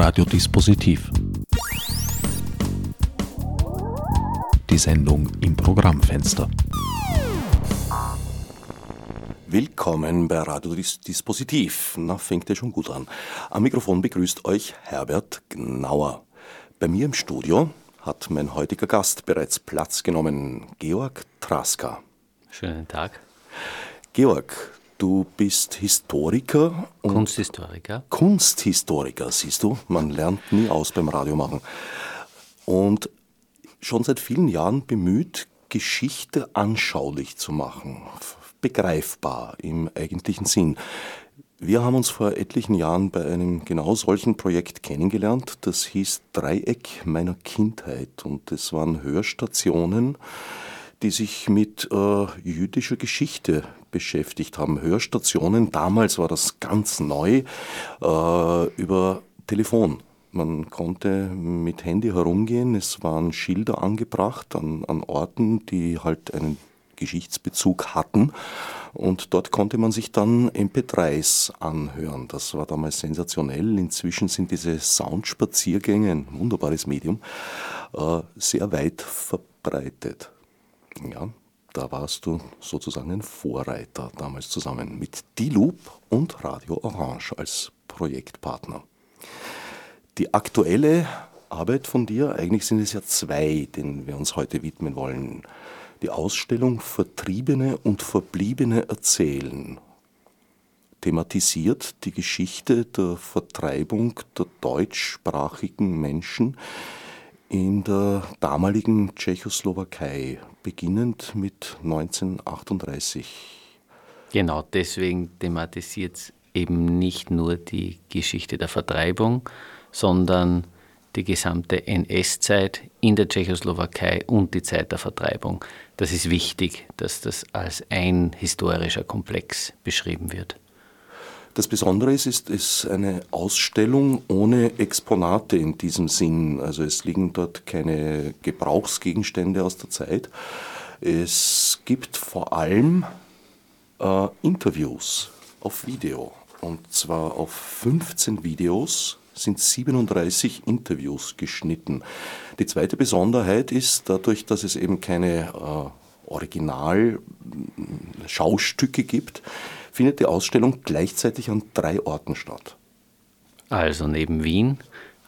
Radiodispositiv. Die Sendung im Programmfenster. Willkommen bei Radiodispositiv. Na, fängt ja schon gut an. Am Mikrofon begrüßt euch Herbert Gnauer. Bei mir im Studio hat mein heutiger Gast bereits Platz genommen, Georg Traska. Schönen Tag. Georg, du bist Historiker. Kunsthistoriker. Kunsthistoriker, siehst du, man lernt nie aus beim Radiomachen. Und schon seit vielen Jahren bemüht, Geschichte anschaulich zu machen, begreifbar im eigentlichen Sinn. Wir haben uns vor etlichen Jahren bei einem genau solchen Projekt kennengelernt. Das hieß Dreieck meiner Kindheit und es waren Hörstationen, die sich mit äh, jüdischer Geschichte beschäftigt haben. Hörstationen, damals war das ganz neu, äh, über Telefon. Man konnte mit Handy herumgehen, es waren Schilder angebracht an, an Orten, die halt einen Geschichtsbezug hatten. Und dort konnte man sich dann MP3s anhören. Das war damals sensationell. Inzwischen sind diese Soundspaziergänge, ein wunderbares Medium, äh, sehr weit verbreitet. Ja, da warst du sozusagen ein Vorreiter damals zusammen mit D-Loop und Radio Orange als Projektpartner. Die aktuelle Arbeit von dir, eigentlich sind es ja zwei, denen wir uns heute widmen wollen die Ausstellung Vertriebene und Verbliebene erzählen thematisiert die Geschichte der Vertreibung der deutschsprachigen Menschen in der damaligen Tschechoslowakei, beginnend mit 1938. Genau, deswegen thematisiert es eben nicht nur die Geschichte der Vertreibung, sondern die gesamte NS-Zeit in der Tschechoslowakei und die Zeit der Vertreibung. Das ist wichtig, dass das als ein historischer Komplex beschrieben wird. Das Besondere ist, ist, ist eine Ausstellung ohne Exponate in diesem Sinn. Also es liegen dort keine Gebrauchsgegenstände aus der Zeit. Es gibt vor allem äh, Interviews auf Video. Und zwar auf 15 Videos sind 37 Interviews geschnitten. Die zweite Besonderheit ist dadurch, dass es eben keine äh, Original-Schaustücke gibt, findet die Ausstellung gleichzeitig an drei Orten statt. Also neben Wien,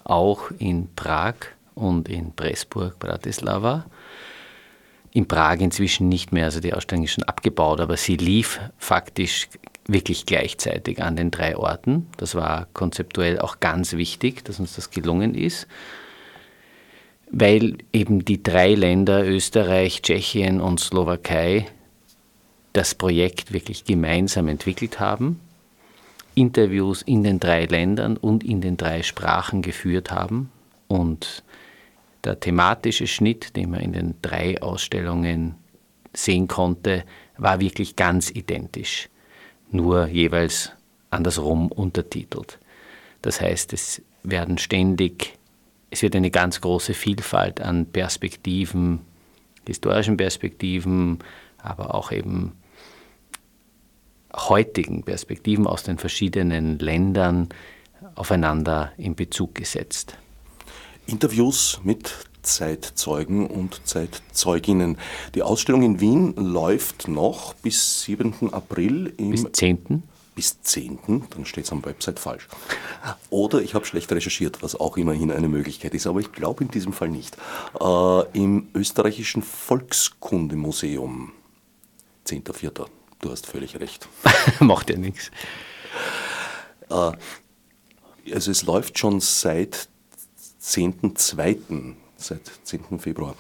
auch in Prag und in Pressburg, Bratislava. In Prag inzwischen nicht mehr, also die Ausstellung ist schon abgebaut, aber sie lief faktisch wirklich gleichzeitig an den drei Orten. Das war konzeptuell auch ganz wichtig, dass uns das gelungen ist, weil eben die drei Länder Österreich, Tschechien und Slowakei das Projekt wirklich gemeinsam entwickelt haben, Interviews in den drei Ländern und in den drei Sprachen geführt haben und der thematische Schnitt, den man in den drei Ausstellungen sehen konnte, war wirklich ganz identisch nur jeweils andersrum untertitelt. Das heißt, es werden ständig, es wird eine ganz große Vielfalt an Perspektiven, historischen Perspektiven, aber auch eben heutigen Perspektiven aus den verschiedenen Ländern aufeinander in Bezug gesetzt. Interviews mit Zeitzeugen und Zeitzeuginnen. Die Ausstellung in Wien läuft noch bis 7. April. Im bis 10. Bis 10. Dann steht es am Website falsch. Oder ich habe schlecht recherchiert, was auch immerhin eine Möglichkeit ist, aber ich glaube in diesem Fall nicht. Äh, Im österreichischen Volkskundemuseum. 10.4. Du hast völlig recht. Macht ja nichts. Äh, also es läuft schon seit 10.2 seit 10. Februar.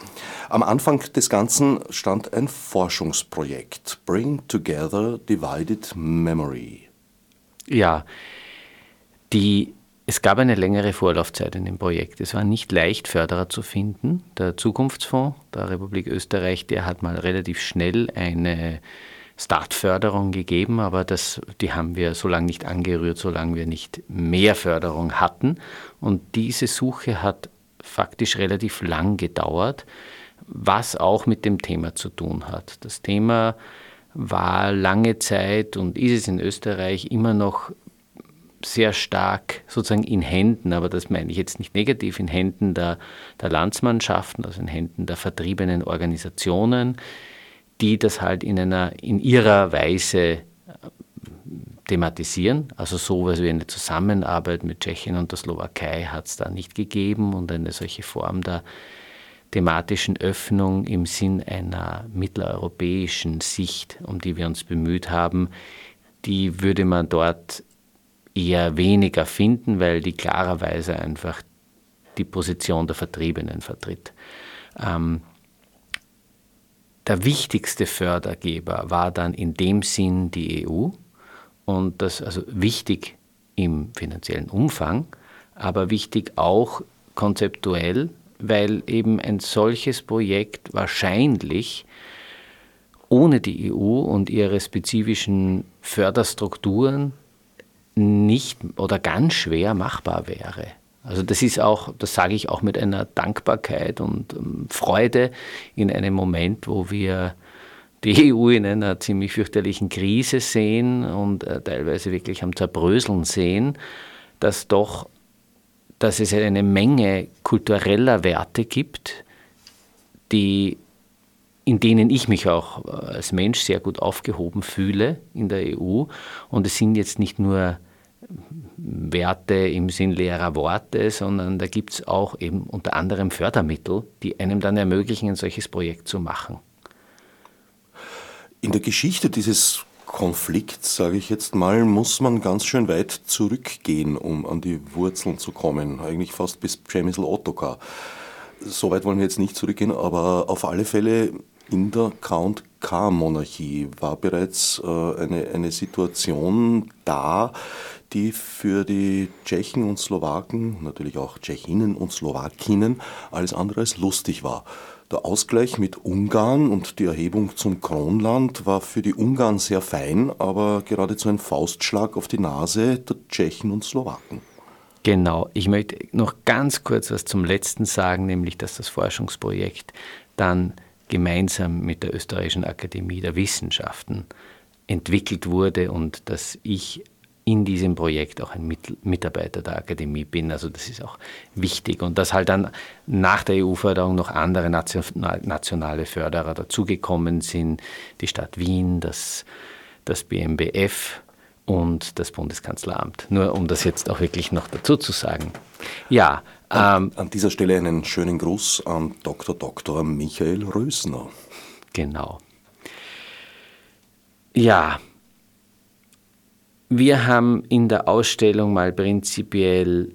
Am Anfang des Ganzen stand ein Forschungsprojekt, Bring Together Divided Memory. Ja, die, es gab eine längere Vorlaufzeit in dem Projekt. Es war nicht leicht, Förderer zu finden. Der Zukunftsfonds der Republik Österreich, der hat mal relativ schnell eine Startförderung gegeben, aber das, die haben wir so lange nicht angerührt, solange wir nicht mehr Förderung hatten. Und diese Suche hat faktisch relativ lang gedauert, was auch mit dem Thema zu tun hat. Das Thema war lange Zeit und ist es in Österreich immer noch sehr stark sozusagen in Händen, aber das meine ich jetzt nicht negativ, in Händen der, der Landsmannschaften, also in Händen der vertriebenen Organisationen, die das halt in, einer, in ihrer Weise äh, thematisieren. Also sowas wie eine Zusammenarbeit mit Tschechien und der Slowakei hat es da nicht gegeben und eine solche Form der thematischen Öffnung im Sinn einer mitteleuropäischen Sicht, um die wir uns bemüht haben, die würde man dort eher weniger finden, weil die klarerweise einfach die Position der Vertriebenen vertritt. Ähm, der wichtigste Fördergeber war dann in dem Sinn die EU und das also wichtig im finanziellen Umfang, aber wichtig auch konzeptuell, weil eben ein solches Projekt wahrscheinlich ohne die EU und ihre spezifischen Förderstrukturen nicht oder ganz schwer machbar wäre. Also das ist auch, das sage ich auch mit einer Dankbarkeit und ähm, Freude in einem Moment, wo wir die EU in einer ziemlich fürchterlichen Krise sehen und äh, teilweise wirklich am Zerbröseln sehen, dass doch, dass es eine Menge kultureller Werte gibt, die in denen ich mich auch äh, als Mensch sehr gut aufgehoben fühle in der EU. Und es sind jetzt nicht nur Werte im Sinn leerer Worte, sondern da gibt es auch eben unter anderem Fördermittel, die einem dann ermöglichen, ein solches Projekt zu machen. In der Geschichte dieses Konflikts, sage ich jetzt mal, muss man ganz schön weit zurückgehen, um an die Wurzeln zu kommen. Eigentlich fast bis Przemysl Ottokar. So weit wollen wir jetzt nicht zurückgehen, aber auf alle Fälle in der Count K-Monarchie war bereits äh, eine, eine Situation da, die für die Tschechen und Slowaken, natürlich auch Tschechinnen und Slowakinnen, alles andere als lustig war. Der Ausgleich mit Ungarn und die Erhebung zum Kronland war für die Ungarn sehr fein, aber geradezu ein Faustschlag auf die Nase der Tschechen und Slowaken. Genau, ich möchte noch ganz kurz was zum letzten sagen, nämlich dass das Forschungsprojekt dann gemeinsam mit der Österreichischen Akademie der Wissenschaften entwickelt wurde und dass ich in diesem Projekt auch ein Mitarbeiter der Akademie bin. Also das ist auch wichtig. Und dass halt dann nach der EU-Förderung noch andere nationale Förderer dazugekommen sind, die Stadt Wien, das, das BMBF und das Bundeskanzleramt. Nur um das jetzt auch wirklich noch dazu zu sagen. Ja. Ähm, an dieser Stelle einen schönen Gruß an Dr. Dr. Michael Rösner. Genau. Ja, wir haben in der Ausstellung mal prinzipiell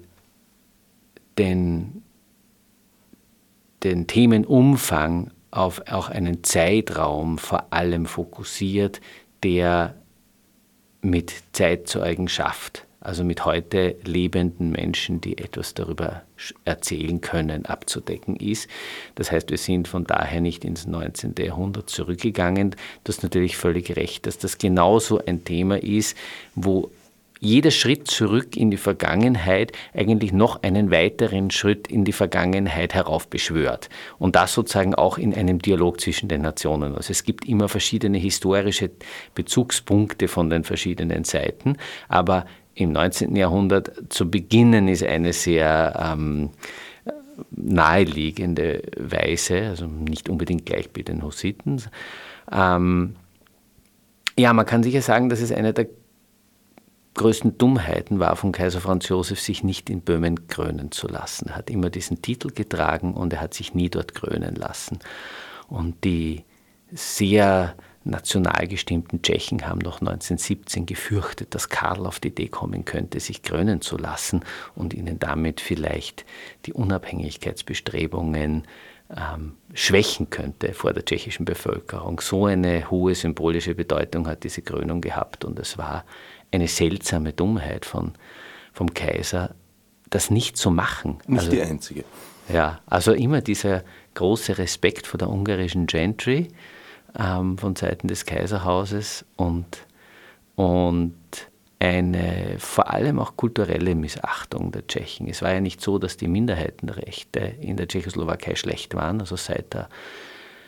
den, den Themenumfang auf auch einen Zeitraum vor allem fokussiert, der mit Zeitzeugen schafft also mit heute lebenden Menschen, die etwas darüber erzählen können, abzudecken ist. Das heißt, wir sind von daher nicht ins 19. Jahrhundert zurückgegangen. Du hast natürlich völlig recht, dass das genauso ein Thema ist, wo jeder Schritt zurück in die Vergangenheit eigentlich noch einen weiteren Schritt in die Vergangenheit heraufbeschwört. Und das sozusagen auch in einem Dialog zwischen den Nationen. Also es gibt immer verschiedene historische Bezugspunkte von den verschiedenen Seiten, aber im 19. Jahrhundert zu beginnen, ist eine sehr ähm, naheliegende Weise, also nicht unbedingt gleich bei den Hussiten. Ähm, ja, man kann sicher sagen, dass es eine der größten Dummheiten war von Kaiser Franz Josef, sich nicht in Böhmen krönen zu lassen. Er hat immer diesen Titel getragen und er hat sich nie dort krönen lassen. Und die sehr national gestimmten Tschechen haben noch 1917 gefürchtet, dass Karl auf die Idee kommen könnte, sich krönen zu lassen und ihnen damit vielleicht die Unabhängigkeitsbestrebungen ähm, schwächen könnte vor der tschechischen Bevölkerung. So eine hohe symbolische Bedeutung hat diese Krönung gehabt und es war eine seltsame Dummheit von, vom Kaiser, das nicht zu machen. Nicht also, die einzige. Ja, also immer dieser große Respekt vor der ungarischen Gentry, ähm, von Seiten des Kaiserhauses und, und eine vor allem auch kulturelle Missachtung der Tschechen. Es war ja nicht so, dass die Minderheitenrechte in der Tschechoslowakei schlecht waren. Also seit, der,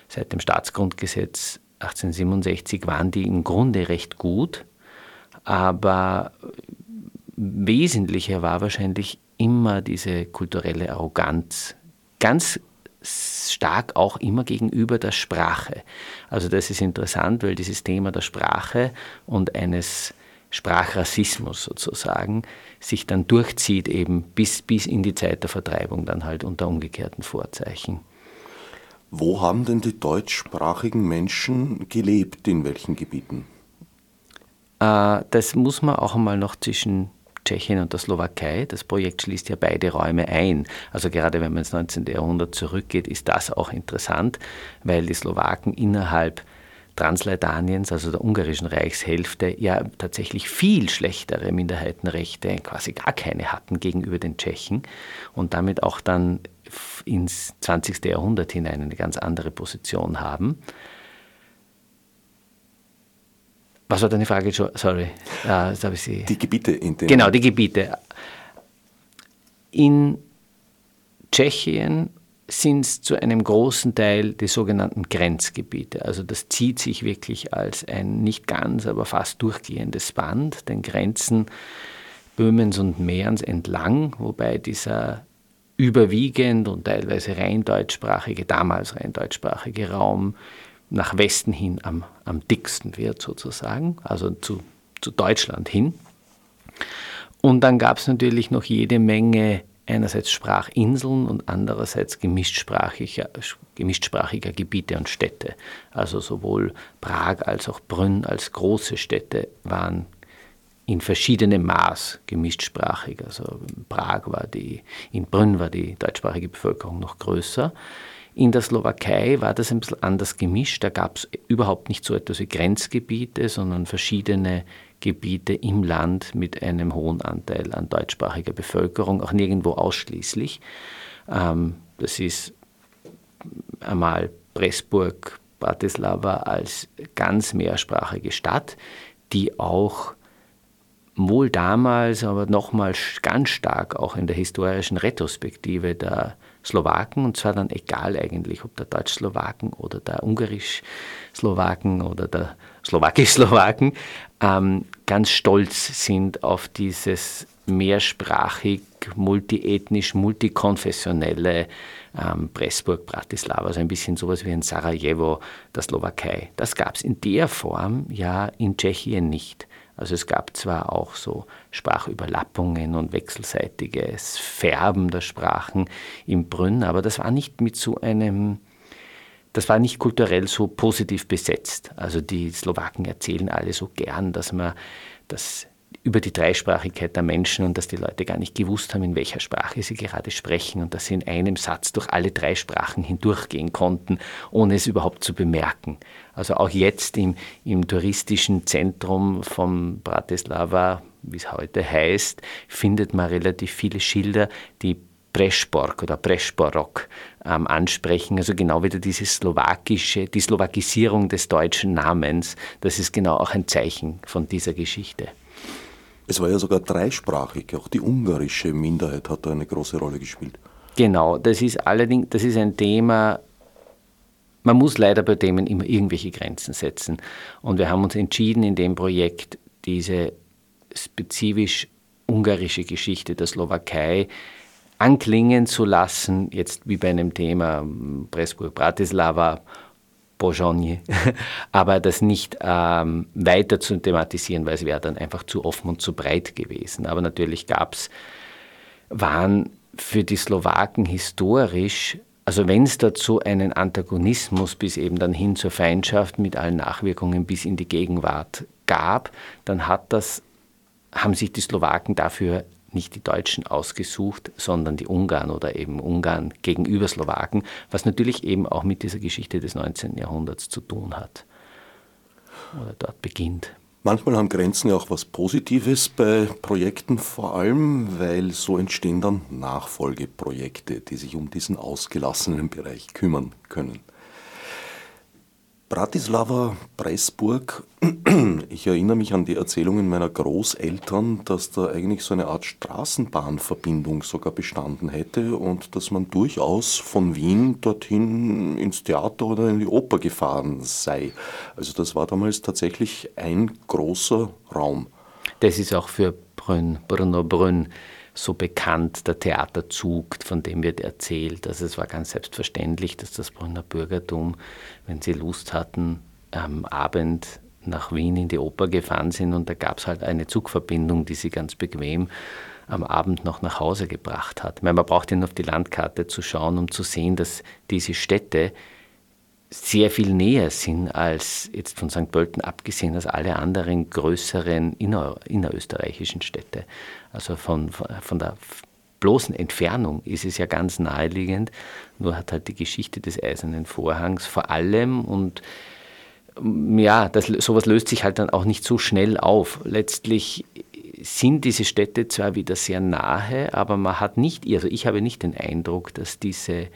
seit dem Staatsgrundgesetz 1867 waren die im Grunde recht gut, aber Wesentliche war wahrscheinlich immer diese kulturelle Arroganz. Ganz stark auch immer gegenüber der Sprache. Also das ist interessant, weil dieses Thema der Sprache und eines Sprachrassismus sozusagen sich dann durchzieht eben bis, bis in die Zeit der Vertreibung dann halt unter umgekehrten Vorzeichen. Wo haben denn die deutschsprachigen Menschen gelebt, in welchen Gebieten? Äh, das muss man auch einmal noch zwischen Tschechien und der Slowakei. Das Projekt schließt ja beide Räume ein. Also gerade wenn man ins 19. Jahrhundert zurückgeht, ist das auch interessant, weil die Slowaken innerhalb Transleitaniens, also der ungarischen Reichshälfte, ja tatsächlich viel schlechtere Minderheitenrechte, quasi gar keine hatten gegenüber den Tschechen und damit auch dann ins 20. Jahrhundert hinein eine ganz andere Position haben. Was war deine Frage? Sorry. Ah, jetzt habe ich sie. Die Gebiete, in denen. Genau, die Gebiete. In Tschechien sind es zu einem großen Teil die sogenannten Grenzgebiete. Also das zieht sich wirklich als ein nicht ganz, aber fast durchgehendes Band, den Grenzen Böhmens und Mährens entlang, wobei dieser überwiegend und teilweise rein deutschsprachige, damals rein deutschsprachige Raum nach Westen hin am, am dicksten wird sozusagen, also zu, zu Deutschland hin. Und dann gab es natürlich noch jede Menge einerseits Sprachinseln und andererseits gemischtsprachiger, gemischtsprachiger Gebiete und Städte. Also sowohl Prag als auch Brünn als große Städte waren in verschiedenem Maß gemischtsprachig. Also in Prag war die, in Brünn war die deutschsprachige Bevölkerung noch größer. In der Slowakei war das ein bisschen anders gemischt. Da gab es überhaupt nicht so etwas wie Grenzgebiete, sondern verschiedene Gebiete im Land mit einem hohen Anteil an deutschsprachiger Bevölkerung, auch nirgendwo ausschließlich. Ähm, das ist einmal Pressburg, Bratislava als ganz mehrsprachige Stadt, die auch wohl damals, aber nochmal ganz stark auch in der historischen Retrospektive der Slowaken, und zwar dann egal eigentlich, ob der Deutsch-Slowaken oder der Ungarisch-Slowaken oder der Slowakisch-Slowaken, ähm, ganz stolz sind auf dieses mehrsprachig, multiethnisch, multikonfessionelle ähm, Pressburg, Bratislava, also ein bisschen sowas wie in Sarajevo, der Slowakei. Das gab es in der Form ja in Tschechien nicht. Also es gab zwar auch so Sprachüberlappungen und wechselseitiges Färben der Sprachen im Brünn, aber das war nicht mit so einem, das war nicht kulturell so positiv besetzt. Also die Slowaken erzählen alle so gern, dass man das über die Dreisprachigkeit der Menschen und dass die Leute gar nicht gewusst haben, in welcher Sprache sie gerade sprechen und dass sie in einem Satz durch alle drei Sprachen hindurchgehen konnten, ohne es überhaupt zu bemerken. Also auch jetzt im, im touristischen Zentrum von Bratislava, wie es heute heißt, findet man relativ viele Schilder, die Prešpork oder Prešporok ähm, ansprechen, also genau wieder diese slowakische, die Slowakisierung des deutschen Namens, das ist genau auch ein Zeichen von dieser Geschichte. Es war ja sogar dreisprachig, auch die ungarische Minderheit hat da eine große Rolle gespielt. Genau, das ist allerdings, das ist ein Thema, man muss leider bei Themen immer irgendwelche Grenzen setzen. Und wir haben uns entschieden, in dem Projekt diese spezifisch ungarische Geschichte der Slowakei anklingen zu lassen, jetzt wie bei einem Thema Pressburg, Bratislava Bourgogne, aber das nicht ähm, weiter zu thematisieren, weil es wäre dann einfach zu offen und zu breit gewesen. Aber natürlich gab es, waren für die Slowaken historisch, also wenn es dazu einen Antagonismus bis eben dann hin zur Feindschaft mit allen Nachwirkungen bis in die Gegenwart gab, dann hat das, haben sich die Slowaken dafür nicht die Deutschen ausgesucht, sondern die Ungarn oder eben Ungarn gegenüber Slowaken, was natürlich eben auch mit dieser Geschichte des 19. Jahrhunderts zu tun hat oder dort beginnt. Manchmal haben Grenzen ja auch was Positives bei Projekten, vor allem, weil so entstehen dann Nachfolgeprojekte, die sich um diesen ausgelassenen Bereich kümmern können. Bratislava, Pressburg. Ich erinnere mich an die Erzählungen meiner Großeltern, dass da eigentlich so eine Art Straßenbahnverbindung sogar bestanden hätte und dass man durchaus von Wien dorthin ins Theater oder in die Oper gefahren sei. Also das war damals tatsächlich ein großer Raum. Das ist auch für Brünn, Bruno Brünn, so bekannt, der Theaterzug, von dem wird erzählt. Also es war ganz selbstverständlich, dass das Brünner Bürgertum, wenn sie Lust hatten, am Abend nach Wien in die Oper gefahren sind und da gab es halt eine Zugverbindung, die sie ganz bequem am Abend noch nach Hause gebracht hat. Meine, man braucht nur auf die Landkarte zu schauen, um zu sehen, dass diese Städte sehr viel näher sind als jetzt von St. Pölten abgesehen als alle anderen größeren inner, innerösterreichischen Städte. Also von, von der bloßen Entfernung ist es ja ganz naheliegend, nur hat halt die Geschichte des Eisernen Vorhangs vor allem und ja, das, sowas löst sich halt dann auch nicht so schnell auf. Letztlich sind diese Städte zwar wieder sehr nahe, aber man hat nicht, also ich habe nicht den Eindruck, dass diese,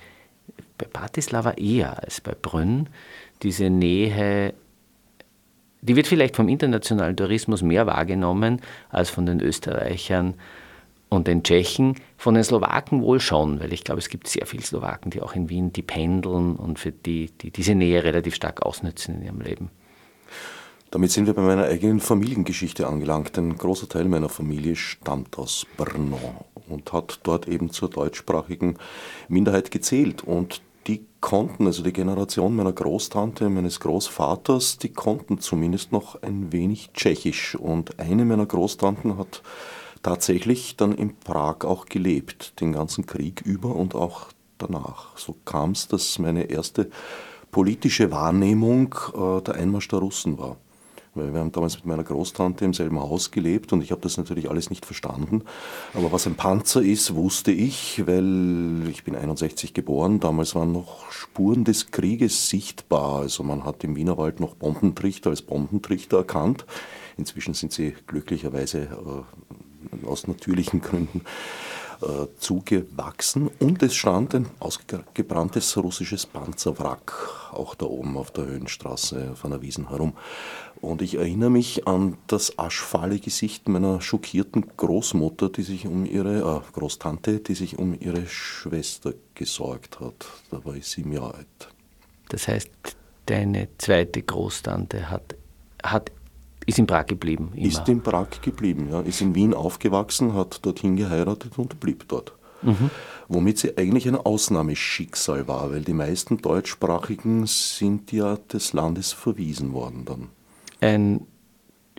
bei Bratislava eher als bei Brünn, diese Nähe, die wird vielleicht vom internationalen Tourismus mehr wahrgenommen als von den Österreichern und den Tschechen, von den Slowaken wohl schon, weil ich glaube, es gibt sehr viele Slowaken, die auch in Wien, die pendeln und für die, die diese Nähe relativ stark ausnützen in ihrem Leben. Damit sind wir bei meiner eigenen Familiengeschichte angelangt. Ein großer Teil meiner Familie stammt aus Brno und hat dort eben zur deutschsprachigen Minderheit gezählt. Und die konnten, also die Generation meiner Großtante, meines Großvaters, die konnten zumindest noch ein wenig Tschechisch. Und eine meiner Großtanten hat tatsächlich dann in Prag auch gelebt, den ganzen Krieg über und auch danach. So kam es, dass meine erste politische Wahrnehmung äh, der Einmarsch der Russen war. Weil wir haben damals mit meiner Großtante im selben Haus gelebt und ich habe das natürlich alles nicht verstanden. Aber was ein Panzer ist, wusste ich, weil ich bin 61 geboren. Damals waren noch Spuren des Krieges sichtbar. Also man hat im Wienerwald noch Bombentrichter als Bombentrichter erkannt. Inzwischen sind sie glücklicherweise äh, aus natürlichen Gründen zugewachsen und es stand ein ausgebranntes russisches Panzerwrack auch da oben auf der Höhenstraße von der Wiesen herum. Und ich erinnere mich an das aschfahle Gesicht meiner schockierten Großmutter, die sich um ihre, äh, Großtante, die sich um ihre Schwester gesorgt hat. Da war ich sieben Jahre alt. Das heißt, deine zweite Großtante hat, hat ist in Prag geblieben? Immer. Ist in Prag geblieben, ja. Ist in Wien aufgewachsen, hat dorthin geheiratet und blieb dort. Mhm. Womit sie eigentlich ein Ausnahmeschicksal war, weil die meisten Deutschsprachigen sind ja des Landes verwiesen worden dann. Ein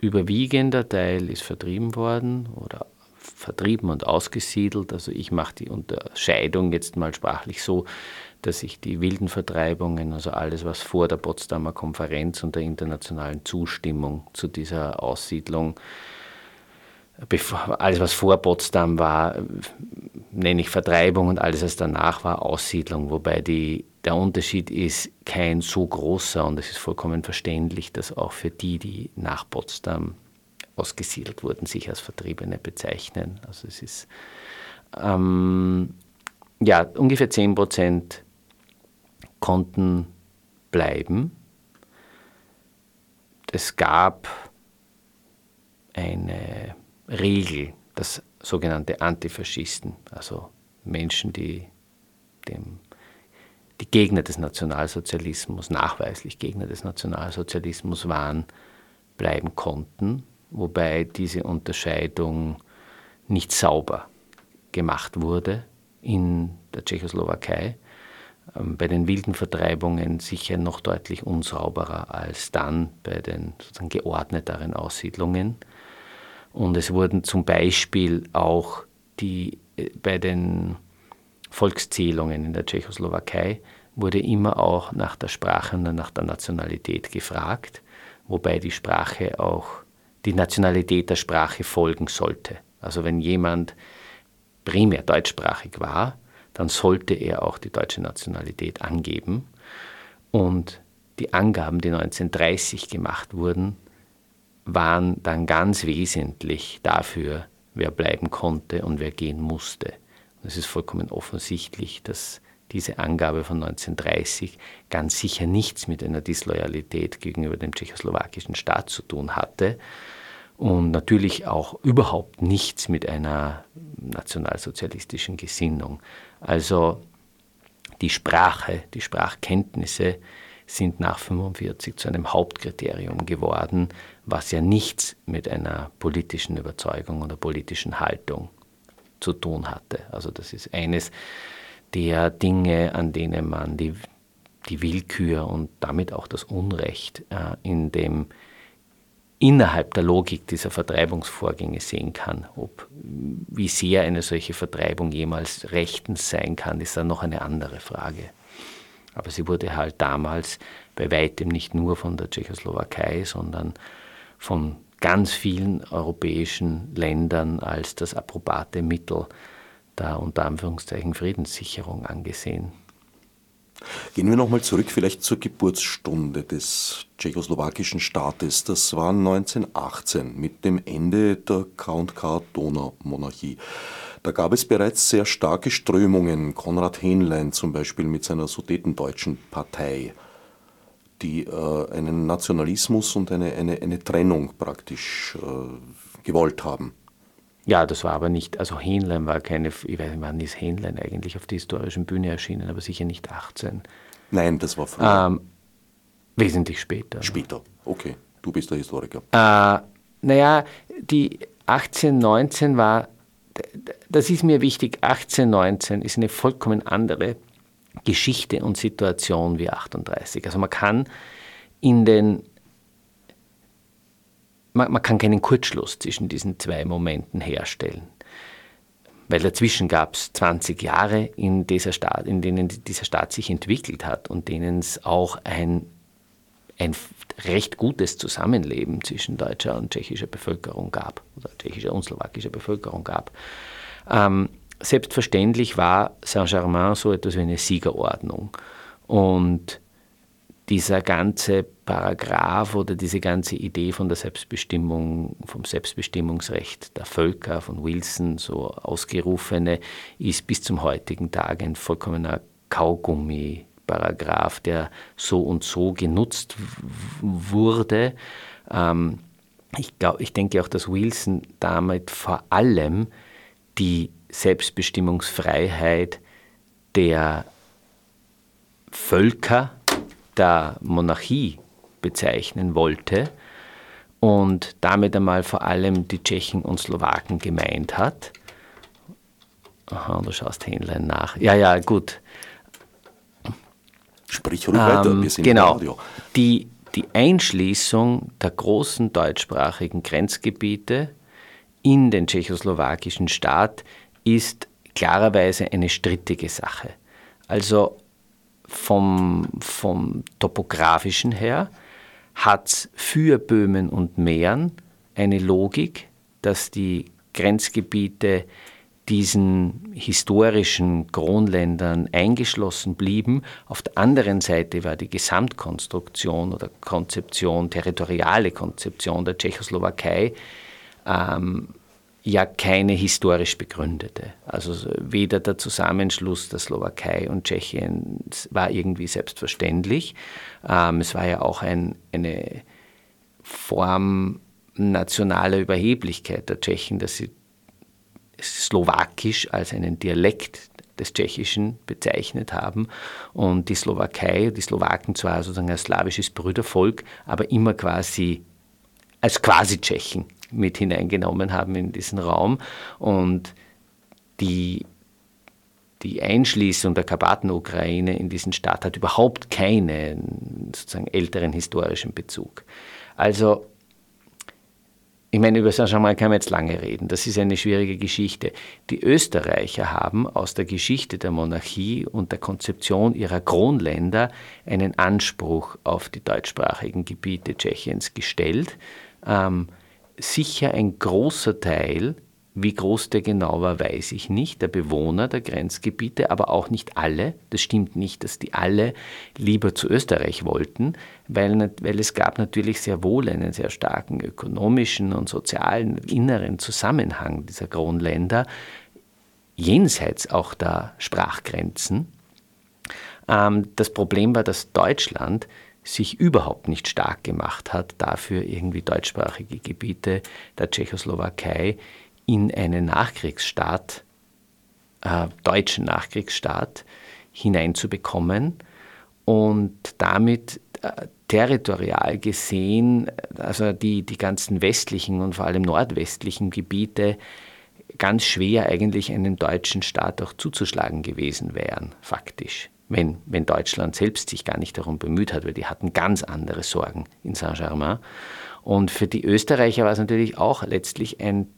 überwiegender Teil ist vertrieben worden oder vertrieben und ausgesiedelt. Also ich mache die Unterscheidung jetzt mal sprachlich so, dass ich die wilden Vertreibungen, also alles, was vor der Potsdamer Konferenz und der internationalen Zustimmung zu dieser Aussiedlung, alles, was vor Potsdam war, nenne ich Vertreibung und alles, was danach war, Aussiedlung. Wobei die, der Unterschied ist kein so großer und es ist vollkommen verständlich, dass auch für die, die nach Potsdam ausgesiedelt wurden, sich als Vertriebene bezeichnen. Also es ist ähm, ja ungefähr 10 Prozent konnten bleiben. Es gab eine Regel, dass sogenannte Antifaschisten, also Menschen, die dem, die Gegner des Nationalsozialismus, nachweislich Gegner des Nationalsozialismus waren, bleiben konnten, wobei diese Unterscheidung nicht sauber gemacht wurde in der Tschechoslowakei. Ähm, bei den wilden Vertreibungen sicher noch deutlich unsauberer als dann bei den sozusagen geordneteren Aussiedlungen. Und es wurden zum Beispiel auch die, äh, bei den Volkszählungen in der Tschechoslowakei wurde immer auch nach der Sprache und nach der Nationalität gefragt, wobei die Sprache auch die Nationalität der Sprache folgen sollte. Also wenn jemand primär deutschsprachig war, dann sollte er auch die deutsche Nationalität angeben. Und die Angaben, die 1930 gemacht wurden, waren dann ganz wesentlich dafür, wer bleiben konnte und wer gehen musste. Und es ist vollkommen offensichtlich, dass diese Angabe von 1930 ganz sicher nichts mit einer Disloyalität gegenüber dem tschechoslowakischen Staat zu tun hatte und natürlich auch überhaupt nichts mit einer nationalsozialistischen Gesinnung. Also die Sprache, die Sprachkenntnisse, sind nach 1945 zu einem Hauptkriterium geworden, was ja nichts mit einer politischen Überzeugung oder politischen Haltung zu tun hatte. Also das ist eines der Dinge, an denen man die, die Willkür und damit auch das Unrecht äh, in dem innerhalb der Logik dieser Vertreibungsvorgänge sehen kann. Ob, wie sehr eine solche Vertreibung jemals rechtens sein kann, ist dann noch eine andere Frage. Aber sie wurde halt damals bei weitem nicht nur von der Tschechoslowakei, sondern von ganz vielen europäischen Ländern als das approbate Mittel der unter Anführungszeichen Friedenssicherung angesehen. Gehen wir nochmal zurück vielleicht zur Geburtsstunde des tschechoslowakischen Staates. Das war 1918 mit dem Ende der K&K-Donaumonarchie. Da gab es bereits sehr starke Strömungen. Konrad Hähnlein zum Beispiel mit seiner Sudetendeutschen Partei, die äh, einen Nationalismus und eine, eine, eine Trennung praktisch äh, gewollt haben. Ja, das war aber nicht, also Hähnlein war keine, ich weiß nicht, wann ist Hähnlein eigentlich auf der historischen Bühne erschienen, aber sicher nicht 18. Nein, das war früher. Ähm, wesentlich später. Später, okay. Du bist der Historiker. Äh, naja, die 1819 war, das ist mir wichtig, 1819 ist eine vollkommen andere Geschichte und Situation wie 38. Also man kann in den man, man kann keinen Kurzschluss zwischen diesen zwei Momenten herstellen. Weil dazwischen gab es 20 Jahre, in, dieser Staat, in denen dieser Staat sich entwickelt hat und denen es auch ein, ein recht gutes Zusammenleben zwischen deutscher und tschechischer Bevölkerung gab, oder tschechischer und slowakischer Bevölkerung gab. Ähm, selbstverständlich war Saint-Germain so etwas wie eine Siegerordnung. Und dieser ganze Paragraph oder diese ganze Idee von der Selbstbestimmung, vom Selbstbestimmungsrecht der Völker von Wilson, so ausgerufene, ist bis zum heutigen Tag ein vollkommener Kaugummi-Paragraph, der so und so genutzt wurde. Ähm, ich, glaub, ich denke auch, dass Wilson damit vor allem die Selbstbestimmungsfreiheit der Völker der Monarchie bezeichnen wollte und damit einmal vor allem die Tschechen und Slowaken gemeint hat. Aha, du schaust Hähnlein nach. Ja, ja, gut. Sprich ruhig ähm, weiter, wir sind genau. Radio. Die, die Einschließung der großen deutschsprachigen Grenzgebiete in den tschechoslowakischen Staat ist klarerweise eine strittige Sache. Also vom, vom topografischen her hat für Böhmen und Mähren eine Logik, dass die Grenzgebiete diesen historischen Kronländern eingeschlossen blieben. Auf der anderen Seite war die Gesamtkonstruktion oder Konzeption, territoriale Konzeption der Tschechoslowakei ähm, ja keine historisch begründete. Also weder der Zusammenschluss der Slowakei und Tschechien war irgendwie selbstverständlich. Ähm, es war ja auch ein, eine Form nationaler Überheblichkeit der Tschechen, dass sie Slowakisch als einen Dialekt des Tschechischen bezeichnet haben und die Slowakei, die Slowaken zwar sozusagen als slawisches Brüdervolk, aber immer quasi als Quasi-Tschechen mit hineingenommen haben in diesen Raum. Und die, die Einschließung der Karpaten-Ukraine in diesen Staat hat überhaupt keinen sozusagen älteren historischen Bezug. Also ich meine, über Saint-Germain kann man jetzt lange reden. Das ist eine schwierige Geschichte. Die Österreicher haben aus der Geschichte der Monarchie und der Konzeption ihrer Kronländer einen Anspruch auf die deutschsprachigen Gebiete Tschechiens gestellt. Ähm, sicher ein großer Teil, wie groß der genau war, weiß ich nicht, der Bewohner der Grenzgebiete, aber auch nicht alle. Das stimmt nicht, dass die alle lieber zu Österreich wollten, weil, weil es gab natürlich sehr wohl einen sehr starken ökonomischen und sozialen inneren Zusammenhang dieser Kronländer, jenseits auch der Sprachgrenzen. Ähm, das Problem war, dass Deutschland sich überhaupt nicht stark gemacht hat, dafür irgendwie deutschsprachige Gebiete der Tschechoslowakei in einen Nachkriegsstaat, äh, deutschen Nachkriegsstaat hineinzubekommen. und damit äh, territorial gesehen, also die, die ganzen westlichen und vor allem nordwestlichen Gebiete ganz schwer eigentlich einem deutschen Staat auch zuzuschlagen gewesen wären, faktisch. Wenn, wenn Deutschland selbst sich gar nicht darum bemüht hat, weil die hatten ganz andere Sorgen in Saint-Germain. Und für die Österreicher war es natürlich auch letztlich ein,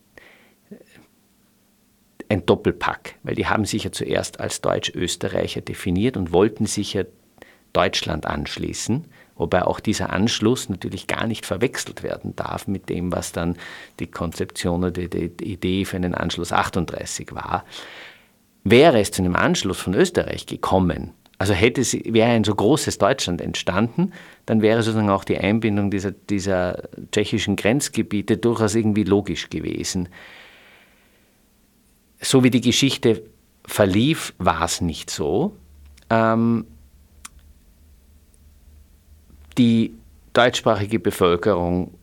ein Doppelpack, weil die haben sich ja zuerst als Deutsch-Österreicher definiert und wollten sich ja Deutschland anschließen wobei auch dieser Anschluss natürlich gar nicht verwechselt werden darf mit dem, was dann die Konzeption oder die, die Idee für einen Anschluss 38 war. Wäre es zu einem Anschluss von Österreich gekommen, also hätte sie, wäre ein so großes Deutschland entstanden, dann wäre sozusagen auch die Einbindung dieser, dieser tschechischen Grenzgebiete durchaus irgendwie logisch gewesen. So wie die Geschichte verlief, war es nicht so. Ähm, die deutschsprachige Bevölkerung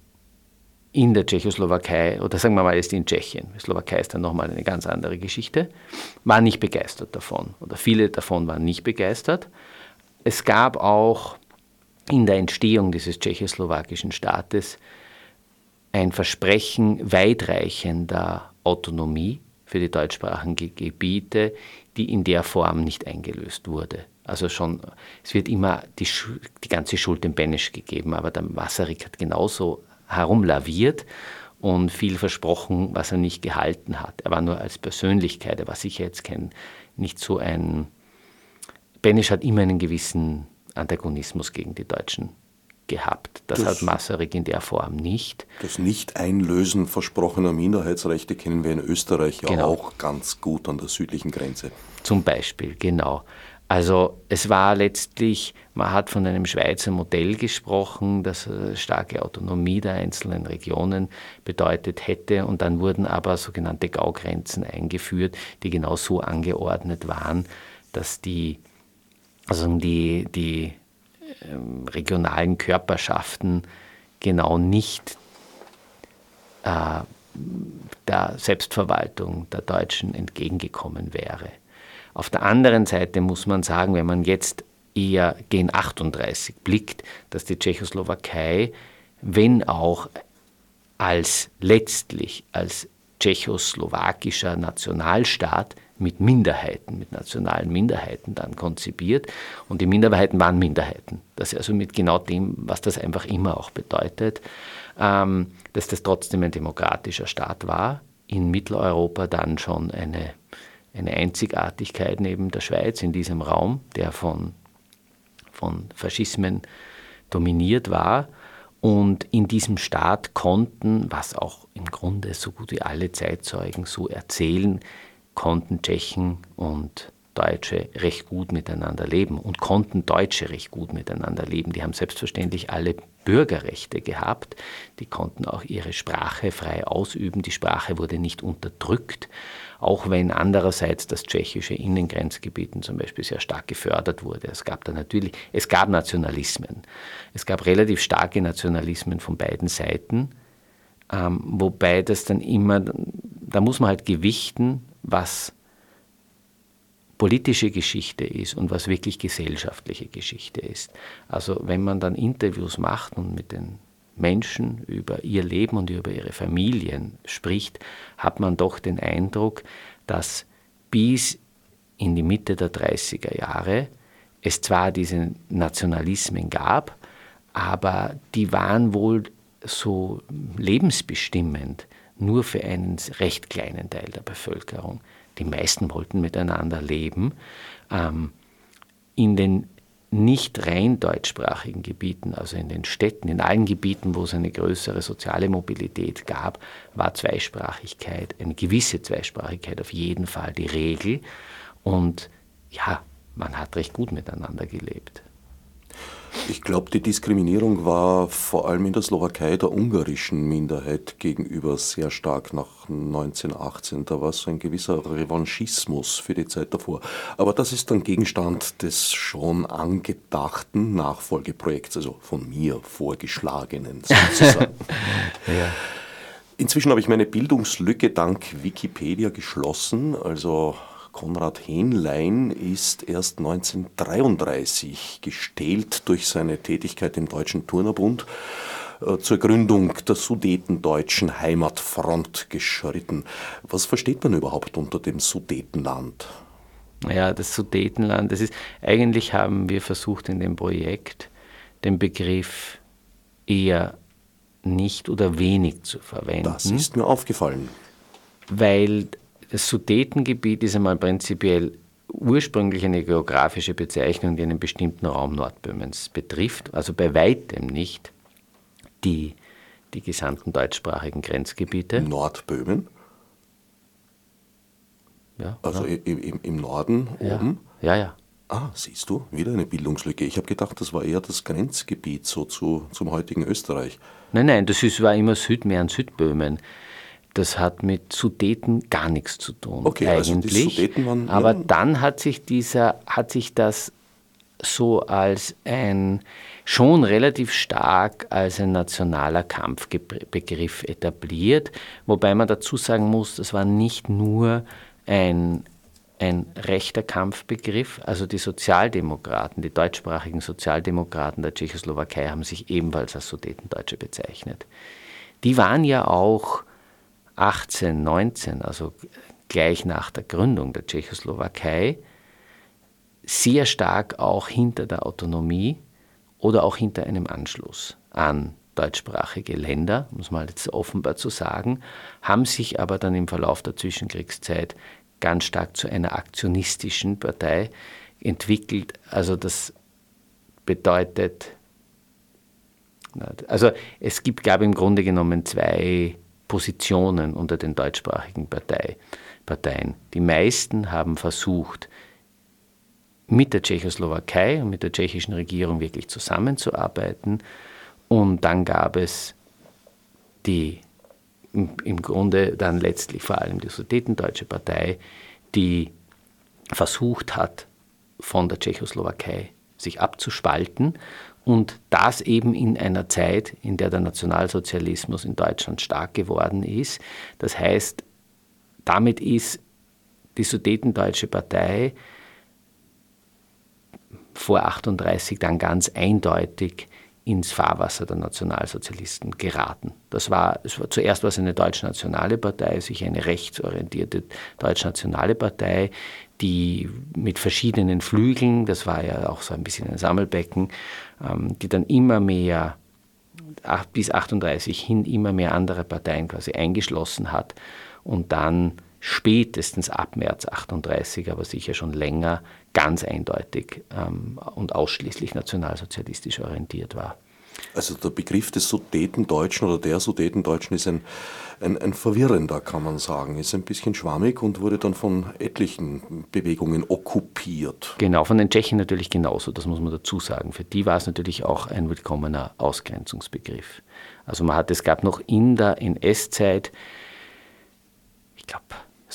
in der Tschechoslowakei, oder sagen wir mal jetzt in Tschechien, Slowakei ist dann nochmal eine ganz andere Geschichte, war nicht begeistert davon. Oder viele davon waren nicht begeistert. Es gab auch in der Entstehung dieses tschechoslowakischen Staates ein Versprechen weitreichender Autonomie für die deutschsprachigen Gebiete, die in der Form nicht eingelöst wurde. Also schon, es wird immer die, die ganze Schuld dem Benesch gegeben, aber der Wasserik hat genauso herumlaviert und viel versprochen, was er nicht gehalten hat. Er war nur als Persönlichkeit, er war sicher jetzt kein, nicht so ein. Benesch hat immer einen gewissen Antagonismus gegen die Deutschen gehabt. Das, das, hat Masaryk in der Form nicht. Das Nicht-Einlösen versprochener Minderheitsrechte kennen wir in Österreich ja genau. auch ganz gut an der südlichen Grenze. Zum Beispiel, genau. Also es war letztlich, man hat von einem Schweizer Modell gesprochen, das äh, starke Autonomie der einzelnen Regionen bedeutet hätte und dann wurden aber sogenannte Gaugrenzen eingeführt, die genau so angeordnet waren, dass die, also die, die ähm, regionalen Körperschaften genau nicht äh, der Selbstverwaltung der Deutschen entgegengekommen wäre. Auf der anderen Seite muss man sagen, wenn man jetzt eher gen 38 blickt, dass die Tschechoslowakei, wenn auch als letztlich als tschechoslowakischer Nationalstaat mit Minderheiten, mit nationalen Minderheiten dann konzipiert. Und die Minderheiten waren Minderheiten. Das also mit genau dem, was das einfach immer auch bedeutet, ähm, dass das trotzdem ein demokratischer Staat war, in Mitteleuropa dann schon eine eine Einzigartigkeit neben der Schweiz in diesem Raum, der von, von Faschismen dominiert war. Und in diesem Staat konnten, was auch im Grunde so gut wie alle Zeitzeugen so erzählen, konnten Tschechen und Deutsche recht gut miteinander leben und konnten Deutsche recht gut miteinander leben. Die haben selbstverständlich alle Bürgerrechte gehabt, die konnten auch ihre Sprache frei ausüben, die Sprache wurde nicht unterdrückt, auch wenn andererseits das tschechische Innengrenzgebieten zum Beispiel sehr stark gefördert wurde. Es gab da natürlich, es gab Nationalismen. Es gab relativ starke Nationalismen von beiden Seiten, ähm, wobei das dann immer, da muss man halt gewichten, was politische Geschichte ist und was wirklich gesellschaftliche Geschichte ist. Also wenn man dann Interviews macht und mit den Menschen über ihr Leben und über ihre Familien spricht, hat man doch den Eindruck, dass bis in die Mitte der 30er Jahre es zwar diese Nationalismen gab, aber die waren wohl so lebensbestimmend nur für einen recht kleinen Teil der Bevölkerung. Die meisten wollten miteinander leben. Ähm, in den nicht rein deutschsprachigen Gebieten, also in den Städten, in allen Gebieten, wo es eine größere soziale Mobilität gab, war Zweisprachigkeit, eine gewisse Zweisprachigkeit auf jeden Fall die Regel. Und ja, man hat recht gut miteinander gelebt. Ich glaube, die Diskriminierung war vor allem in der Slowakei der ungarischen Minderheit gegenüber sehr stark nach 1918. Da war so ein gewisser Revanchismus für die Zeit davor. Aber das ist dann Gegenstand des schon angedachten Nachfolgeprojekts, also von mir vorgeschlagenen sozusagen. ja. Inzwischen habe ich meine Bildungslücke dank Wikipedia geschlossen, also Konrad Hähnlein ist erst 1933 gestählt durch seine Tätigkeit im Deutschen Turnerbund äh, zur Gründung der Sudetendeutschen Heimatfront geschritten. Was versteht man überhaupt unter dem Sudetenland? Ja, das Sudetenland, das ist, eigentlich haben wir versucht in dem Projekt den Begriff eher nicht oder wenig zu verwenden. Das ist mir aufgefallen. Weil das Sudetengebiet ist einmal prinzipiell ursprünglich eine geografische Bezeichnung, die einen bestimmten Raum Nordböhmens betrifft, also bei weitem nicht die, die gesamten deutschsprachigen Grenzgebiete. Nordböhmen? Ja, also ja. Im, im Norden ja. oben? Ja, ja. Ah, siehst du, wieder eine Bildungslücke. Ich habe gedacht, das war eher das Grenzgebiet so zu, zum heutigen Österreich. Nein, nein, das ist, war immer Südmähren, Südböhmen. Das hat mit Sudeten gar nichts zu tun. Okay, eigentlich. also die Sudeten waren. Aber dann hat sich dieser, hat sich das so als ein schon relativ stark als ein nationaler Kampfbegriff etabliert, wobei man dazu sagen muss, das war nicht nur ein, ein rechter Kampfbegriff, also die Sozialdemokraten, die deutschsprachigen Sozialdemokraten der Tschechoslowakei haben sich ebenfalls als Sudetendeutsche bezeichnet. Die waren ja auch 18, 19, also gleich nach der Gründung der Tschechoslowakei, sehr stark auch hinter der Autonomie oder auch hinter einem Anschluss an deutschsprachige Länder, muss man jetzt offenbar zu sagen, haben sich aber dann im Verlauf der Zwischenkriegszeit ganz stark zu einer aktionistischen Partei entwickelt. Also das bedeutet, also es gibt, gab im Grunde genommen zwei Positionen unter den deutschsprachigen Partei, Parteien. Die meisten haben versucht, mit der Tschechoslowakei und mit der tschechischen Regierung wirklich zusammenzuarbeiten. Und dann gab es die im Grunde dann letztlich vor allem die Sudetendeutsche Partei, die versucht hat, von der Tschechoslowakei sich abzuspalten und das eben in einer Zeit, in der der Nationalsozialismus in Deutschland stark geworden ist. Das heißt, damit ist die Sudetendeutsche Partei vor 38 dann ganz eindeutig ins Fahrwasser der Nationalsozialisten geraten. Das war, es war zuerst war es eine deutsch-nationale Partei, sich eine rechtsorientierte deutsch-nationale Partei, die mit verschiedenen Flügeln, das war ja auch so ein bisschen ein Sammelbecken, ähm, die dann immer mehr bis 38 hin immer mehr andere Parteien quasi eingeschlossen hat und dann spätestens ab März 38, aber sicher schon länger, ganz eindeutig ähm, und ausschließlich nationalsozialistisch orientiert war. Also der Begriff des Sudetendeutschen oder der Sudetendeutschen ist ein, ein, ein, verwirrender, kann man sagen. Ist ein bisschen schwammig und wurde dann von etlichen Bewegungen okkupiert. Genau, von den Tschechen natürlich genauso, das muss man dazu sagen. Für die war es natürlich auch ein willkommener Ausgrenzungsbegriff. Also man hat, es gab noch in der NS-Zeit, ich glaube,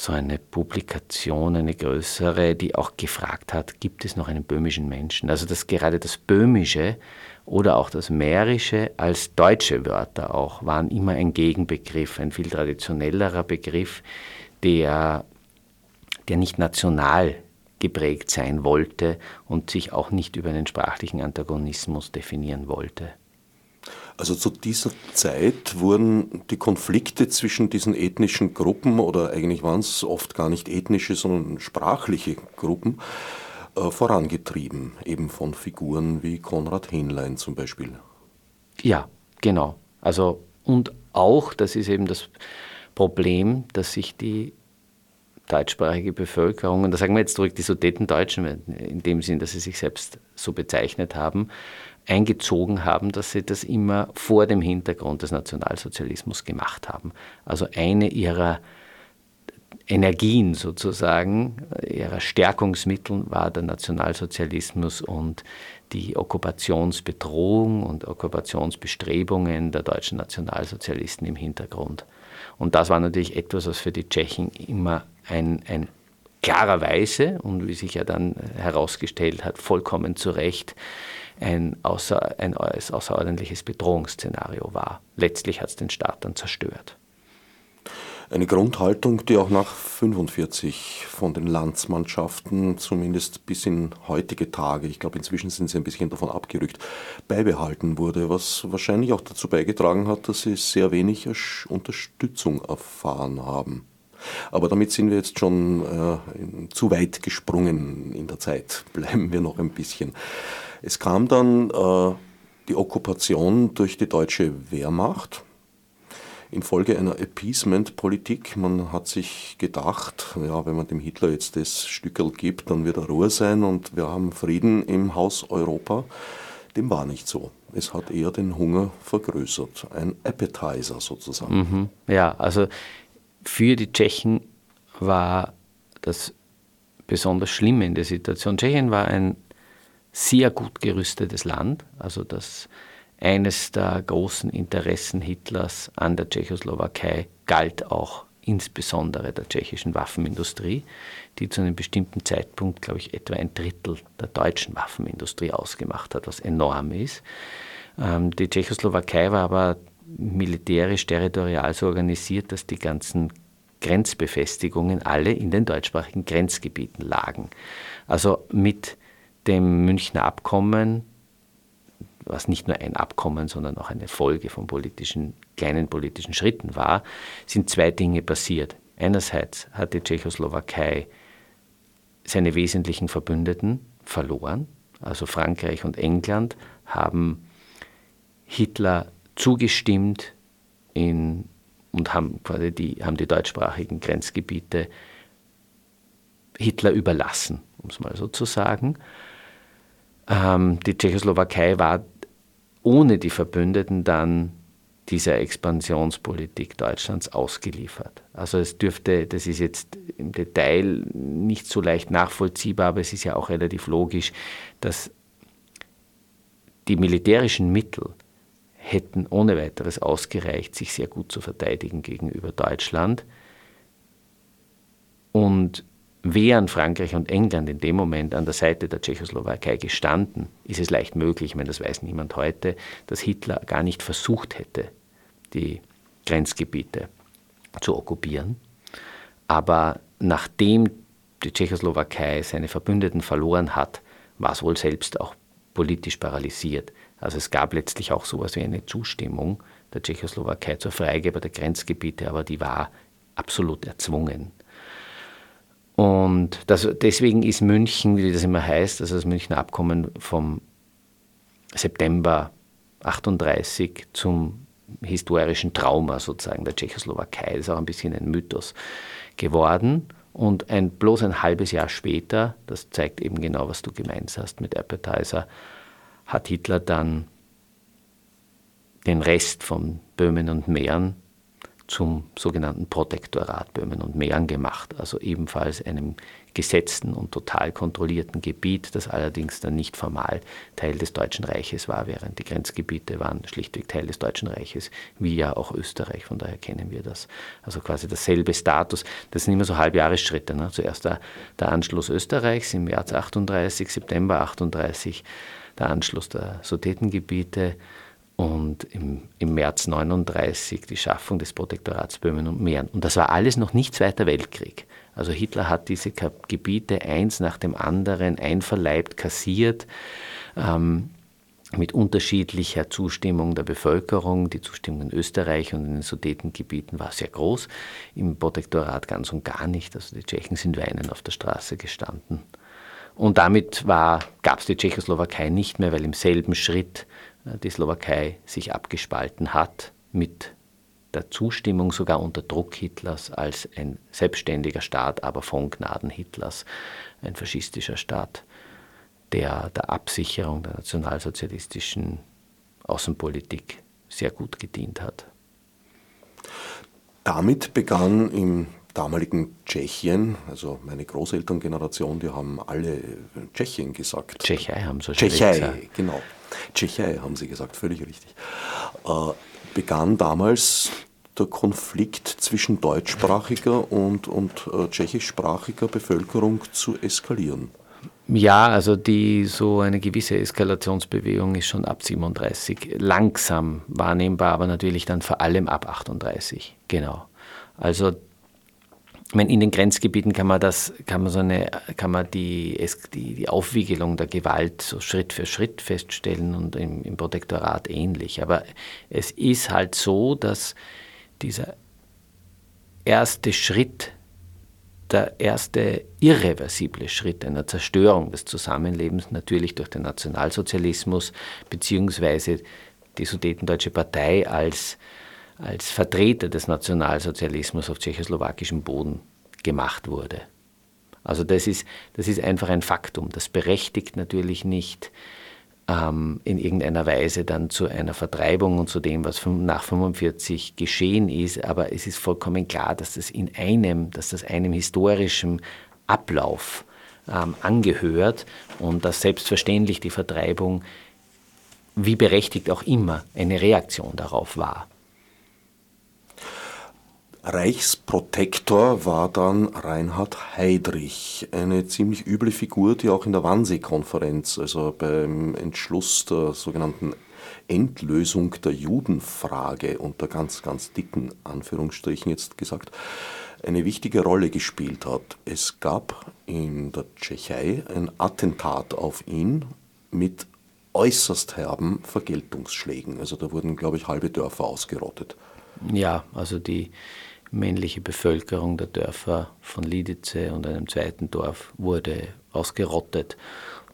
so eine Publikation, eine größere, die auch gefragt hat, gibt es noch einen böhmischen Menschen? Also dass gerade das Böhmische oder auch das Mährische als deutsche Wörter auch waren immer ein Gegenbegriff, ein viel traditionellerer Begriff, der, der nicht national geprägt sein wollte und sich auch nicht über einen sprachlichen Antagonismus definieren wollte. Also zu dieser Zeit wurden die Konflikte zwischen diesen ethnischen Gruppen, oder eigentlich waren es oft gar nicht ethnische, sondern sprachliche Gruppen, äh, vorangetrieben, eben von Figuren wie Konrad Hähnlein zum Beispiel. Ja, genau. Also, und auch, das ist eben das Problem, dass sich die deutschsprachige Bevölkerung, und da sagen wir jetzt zurück die Sudetendeutschen, in dem Sinn, dass sie sich selbst so bezeichnet haben, eingezogen haben, dass sie das immer vor dem Hintergrund des Nationalsozialismus gemacht haben. Also eine ihrer Energien sozusagen, ihrer Stärkungsmittel war der Nationalsozialismus und die Okkupationsbedrohung und Okkupationsbestrebungen der deutschen Nationalsozialisten im Hintergrund. Und das war natürlich etwas, was für die Tschechen immer ein, ein klarerweise und wie sich ja dann herausgestellt hat, vollkommen zu Recht ein, außer, ein außerordentliches Bedrohungsszenario war. Letztlich hat es den Staat dann zerstört. Eine Grundhaltung, die auch nach 1945 von den Landsmannschaften, zumindest bis in heutige Tage, ich glaube inzwischen sind sie ein bisschen davon abgerückt, beibehalten wurde, was wahrscheinlich auch dazu beigetragen hat, dass sie sehr wenig Unterstützung erfahren haben. Aber damit sind wir jetzt schon äh, zu weit gesprungen in der Zeit. Bleiben wir noch ein bisschen. Es kam dann äh, die Okkupation durch die deutsche Wehrmacht infolge einer Appeasement-Politik. Man hat sich gedacht, ja, wenn man dem Hitler jetzt das Stückel gibt, dann wird er Ruhe sein und wir haben Frieden im Haus Europa. Dem war nicht so. Es hat eher den Hunger vergrößert. Ein Appetizer sozusagen. Mhm. Ja, also für die Tschechen war das besonders schlimm in der Situation. Tschechien war ein sehr gut gerüstetes Land, also das eines der großen Interessen Hitlers an der Tschechoslowakei galt auch insbesondere der tschechischen Waffenindustrie, die zu einem bestimmten Zeitpunkt, glaube ich, etwa ein Drittel der deutschen Waffenindustrie ausgemacht hat, was enorm ist. Ähm, die Tschechoslowakei war aber militärisch, territorial so organisiert, dass die ganzen Grenzbefestigungen alle in den deutschsprachigen Grenzgebieten lagen. Also mit dem Münchner Abkommen was nicht nur ein Abkommen, sondern auch eine Folge von politischen, kleinen politischen Schritten war, sind zwei Dinge passiert. Einerseits hat die Tschechoslowakei seine wesentlichen Verbündeten verloren, also Frankreich und England haben Hitler zugestimmt in, und haben, quasi die, haben die deutschsprachigen Grenzgebiete Hitler überlassen, um es mal so zu sagen. Ähm, die Tschechoslowakei war ohne die Verbündeten dann dieser Expansionspolitik Deutschlands ausgeliefert. Also es dürfte, das ist jetzt im Detail nicht so leicht nachvollziehbar, aber es ist ja auch relativ logisch, dass die militärischen Mittel hätten ohne weiteres ausgereicht, sich sehr gut zu verteidigen gegenüber Deutschland. Und wären Frankreich und England in dem Moment an der Seite der Tschechoslowakei gestanden, ist es leicht möglich, ich meine, das weiß niemand heute, dass Hitler gar nicht versucht hätte, die Grenzgebiete zu okkupieren. Aber nachdem die Tschechoslowakei seine Verbündeten verloren hat, war es wohl selbst auch politisch paralysiert. Also es gab letztlich auch so etwas wie eine Zustimmung der Tschechoslowakei zur Freigabe der Grenzgebiete, aber die war absolut erzwungen. Und das, deswegen ist München, wie das immer heißt, also das Münchner Abkommen vom September 38 zum historischen Trauma sozusagen der Tschechoslowakei. Das ist auch ein bisschen ein Mythos geworden. Und ein, bloß ein halbes Jahr später, das zeigt eben genau, was du gemeint hast mit Appetizer, hat Hitler dann den Rest von Böhmen und Mähren zum sogenannten Protektorat Böhmen und Mähren gemacht, also ebenfalls einem gesetzten und total kontrollierten Gebiet, das allerdings dann nicht formal Teil des Deutschen Reiches war, während die Grenzgebiete waren schlichtweg Teil des Deutschen Reiches, wie ja auch Österreich, von daher kennen wir das. Also quasi dasselbe Status. Das sind immer so Halbjahresschritte. Ne? Zuerst der, der Anschluss Österreichs im März 38, September 38, der Anschluss der Sudetengebiete, und im, im März 39 die Schaffung des Protektorats Böhmen und Mähren. Und das war alles noch nicht Zweiter Weltkrieg. Also Hitler hat diese Gebiete eins nach dem anderen einverleibt, kassiert, ähm, mit unterschiedlicher Zustimmung der Bevölkerung. Die Zustimmung in Österreich und in den Sudetengebieten war sehr groß, im Protektorat ganz und gar nicht. Also die Tschechen sind weinend auf der Straße gestanden. Und damit gab es die Tschechoslowakei nicht mehr, weil im selben Schritt die Slowakei sich abgespalten hat mit der Zustimmung sogar unter Druck Hitlers als ein selbstständiger Staat, aber von Gnaden Hitlers, ein faschistischer Staat, der der Absicherung der nationalsozialistischen Außenpolitik sehr gut gedient hat. Damit begann im damaligen Tschechien, also meine Großelterngeneration, die haben alle Tschechien gesagt. Tschechei haben sie schon Tschechei, gesagt. genau. Tschechei haben Sie gesagt, völlig richtig. Äh, begann damals der Konflikt zwischen deutschsprachiger und, und äh, tschechischsprachiger Bevölkerung zu eskalieren. Ja, also die so eine gewisse Eskalationsbewegung ist schon ab 37 langsam wahrnehmbar, aber natürlich dann vor allem ab 38. Genau. Also meine, in den Grenzgebieten kann man das, kann man so eine, kann man die, die, die Aufwiegelung der Gewalt so Schritt für Schritt feststellen und im, im Protektorat ähnlich. Aber es ist halt so, dass dieser erste Schritt, der erste irreversible Schritt einer Zerstörung des Zusammenlebens natürlich durch den Nationalsozialismus beziehungsweise die Sudetendeutsche Partei als als Vertreter des Nationalsozialismus auf tschechoslowakischem Boden gemacht wurde. Also das ist, das ist einfach ein Faktum. Das berechtigt natürlich nicht ähm, in irgendeiner Weise dann zu einer Vertreibung und zu dem, was nach 1945 geschehen ist, aber es ist vollkommen klar, dass das in einem, dass das einem historischen Ablauf ähm, angehört und dass selbstverständlich die Vertreibung, wie berechtigt auch immer, eine Reaktion darauf war. Reichsprotektor war dann Reinhard Heydrich, eine ziemlich üble Figur, die auch in der Wannsee-Konferenz, also beim Entschluss der sogenannten Endlösung der Judenfrage unter ganz, ganz dicken Anführungsstrichen jetzt gesagt, eine wichtige Rolle gespielt hat. Es gab in der Tschechei ein Attentat auf ihn mit äußerst herben Vergeltungsschlägen. Also da wurden, glaube ich, halbe Dörfer ausgerottet. Ja, also die männliche Bevölkerung der Dörfer von Lidice und einem zweiten Dorf wurde ausgerottet.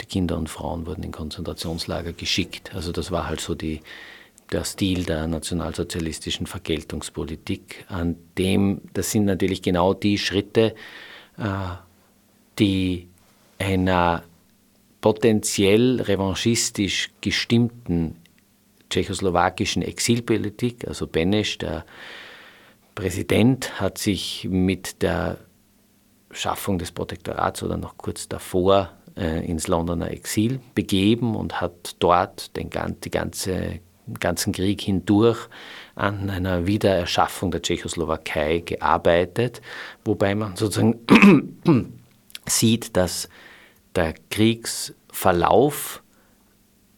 Die Kinder und Frauen wurden in Konzentrationslager geschickt. Also das war halt so die, der Stil der nationalsozialistischen Vergeltungspolitik. An dem, das sind natürlich genau die Schritte, äh, die einer potenziell revanchistisch gestimmten tschechoslowakischen Exilpolitik, also Beneš, der Präsident hat sich mit der Schaffung des Protektorats oder noch kurz davor äh, ins Londoner Exil begeben und hat dort den, die ganze, ganzen Krieg hindurch an einer Wiedererschaffung der Tschechoslowakei gearbeitet, wobei man sozusagen sieht, dass der Kriegsverlauf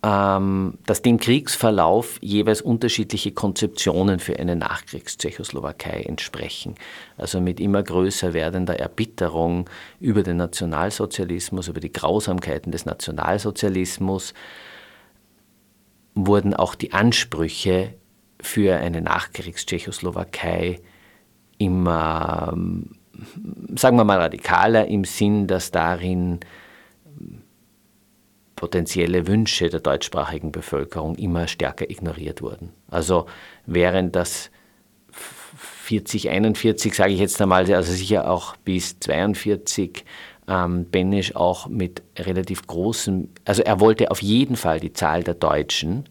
dass dem Kriegsverlauf jeweils unterschiedliche Konzeptionen für eine Nachkriegstschechoslowakei entsprechen. Also mit immer größer werdender Erbitterung über den Nationalsozialismus, über die Grausamkeiten des Nationalsozialismus wurden auch die Ansprüche für eine Nachkriegstschechoslowakei immer, ähm, sagen wir mal, radikaler im Sinn, dass darin potenzielle Wünsche der deutschsprachigen Bevölkerung immer stärker ignoriert wurden. Also während das 40, 41, sage ich jetzt einmal, also sicher auch bis 42, ähm, Benesch auch mit relativ großem, also er wollte auf jeden Fall die Zahl der Deutschen,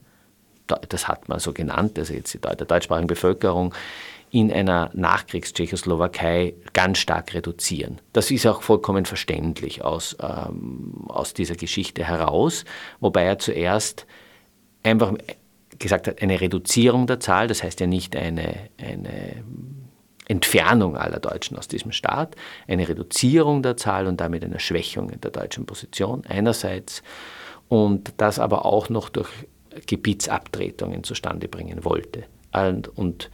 das hat man so genannt, also jetzt die der deutschsprachigen Bevölkerung, in einer Nachkriegstschechoslowakei ganz stark reduzieren. Das ist auch vollkommen verständlich aus, ähm, aus dieser Geschichte heraus, wobei er zuerst einfach gesagt hat, eine Reduzierung der Zahl, das heißt ja nicht eine, eine Entfernung aller Deutschen aus diesem Staat, eine Reduzierung der Zahl und damit eine Schwächung der deutschen Position einerseits und das aber auch noch durch Gebietsabtretungen zustande bringen wollte. Und, und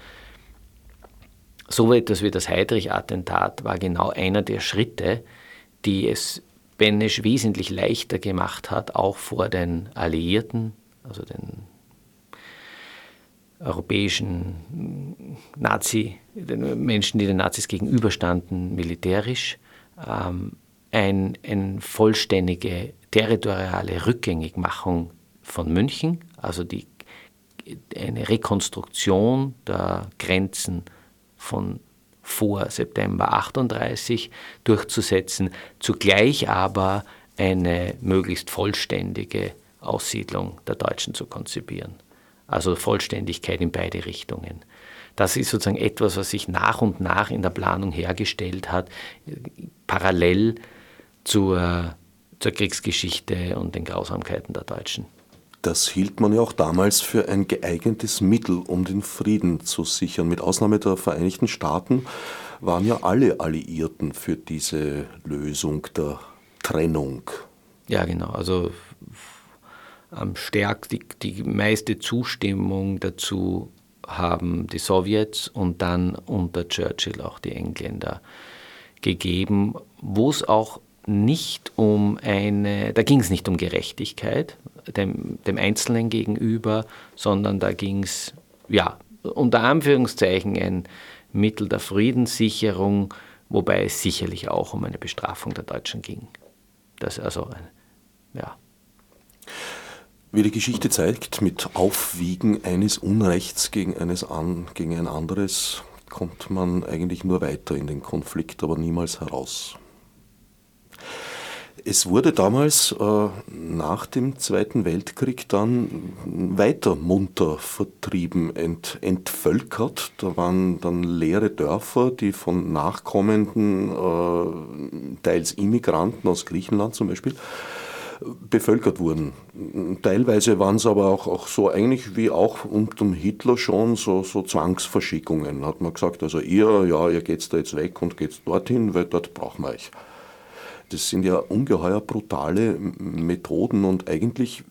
so etwas wie das Heydrich-Attentat war genau einer der Schritte, die es Benesch wesentlich leichter gemacht hat, auch vor den Alliierten, also den europäischen Nazi, den Menschen, die den Nazis gegenüberstanden, militärisch, ähm, ein, eine vollständige territoriale Rückgängigmachung von München, also die, eine Rekonstruktion der Grenzen von vor September 38 durchzusetzen, zugleich aber eine möglichst vollständige Aussiedlung der Deutschen zu konzipieren. Also Vollständigkeit in beide Richtungen. Das ist sozusagen etwas, was sich nach und nach in der Planung hergestellt hat, parallel zur, zur Kriegsgeschichte und den Grausamkeiten der Deutschen. Das hielt man ja auch damals für ein geeignetes Mittel, um den Frieden zu sichern. Mit Ausnahme der Vereinigten Staaten waren ja alle Alliierten für diese Lösung der Trennung. Ja, genau. Also am stärksten, die, die meiste Zustimmung dazu haben die Sowjets und dann unter Churchill auch die Engländer gegeben, wo es auch nicht um eine, da ging es nicht um Gerechtigkeit dem, dem Einzelnen gegenüber, sondern da ging es, ja, unter Anführungszeichen ein Mittel der Friedenssicherung, wobei es sicherlich auch um eine Bestrafung der Deutschen ging. Das also, ja. Wie die Geschichte zeigt, mit Aufwiegen eines Unrechts gegen, eines an, gegen ein anderes kommt man eigentlich nur weiter in den Konflikt, aber niemals heraus. Es wurde damals äh, nach dem Zweiten Weltkrieg dann weiter munter vertrieben, ent, entvölkert. Da waren dann leere Dörfer, die von nachkommenden, äh, teils Immigranten aus Griechenland zum Beispiel, bevölkert wurden. Teilweise waren es aber auch, auch so eigentlich wie auch unter Hitler schon so, so Zwangsverschickungen. Hat man gesagt, also ihr, ja, ihr geht da jetzt weg und geht dorthin, weil dort brauchen wir euch. Das sind ja ungeheuer brutale Methoden und eigentlich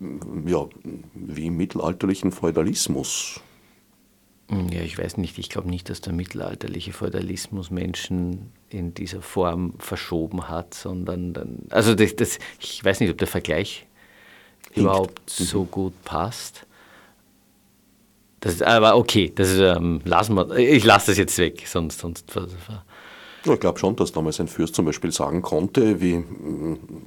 ja, wie im mittelalterlichen Feudalismus. Ja, ich weiß nicht. Ich glaube nicht, dass der mittelalterliche Feudalismus Menschen in dieser Form verschoben hat, sondern dann, also das, das, ich weiß nicht, ob der Vergleich Hinkt. überhaupt mhm. so gut passt. Das, aber okay, das ähm, lassen wir, ich lasse das jetzt weg, sonst, sonst ich glaube schon, dass damals ein Fürst zum Beispiel sagen konnte, wie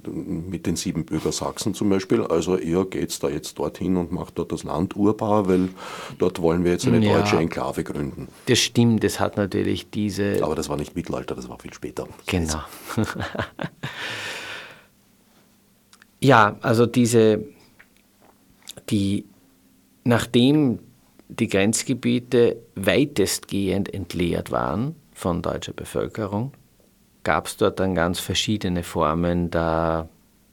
mit den Siebenbürger Sachsen zum Beispiel, also ihr geht da jetzt dorthin und macht dort das Land urbar, weil dort wollen wir jetzt eine ja, deutsche Enklave gründen. Das stimmt, das hat natürlich diese... Aber das war nicht Mittelalter, das war viel später. Genau. ja, also diese, die, nachdem die Grenzgebiete weitestgehend entleert waren, von deutscher Bevölkerung, gab es dort dann ganz verschiedene Formen der,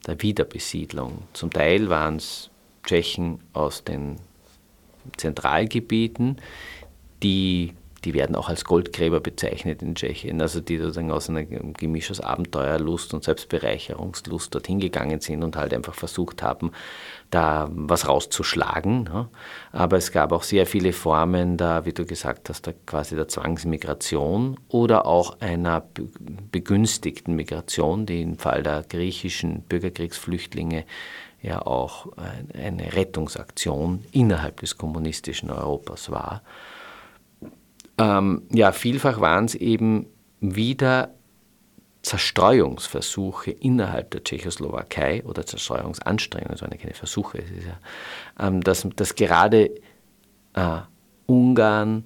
der Wiederbesiedlung. Zum Teil waren es Tschechen aus den Zentralgebieten, die, die werden auch als Goldgräber bezeichnet in Tschechien, also die sozusagen aus einem Gemisch aus Abenteuerlust und Selbstbereicherungslust dorthin gegangen sind und halt einfach versucht haben, da was rauszuschlagen. Ja. Aber es gab auch sehr viele Formen da, wie du gesagt hast, da quasi der Zwangsmigration oder auch einer begünstigten Migration, die im Fall der griechischen Bürgerkriegsflüchtlinge ja auch eine Rettungsaktion innerhalb des kommunistischen Europas war. Ähm, ja, vielfach waren es eben wieder Zerstreuungsversuche innerhalb der Tschechoslowakei oder Zerstreuungsanstrengungen, es waren ja keine Versuche, es ist ja, ähm, dass, dass gerade äh, Ungarn,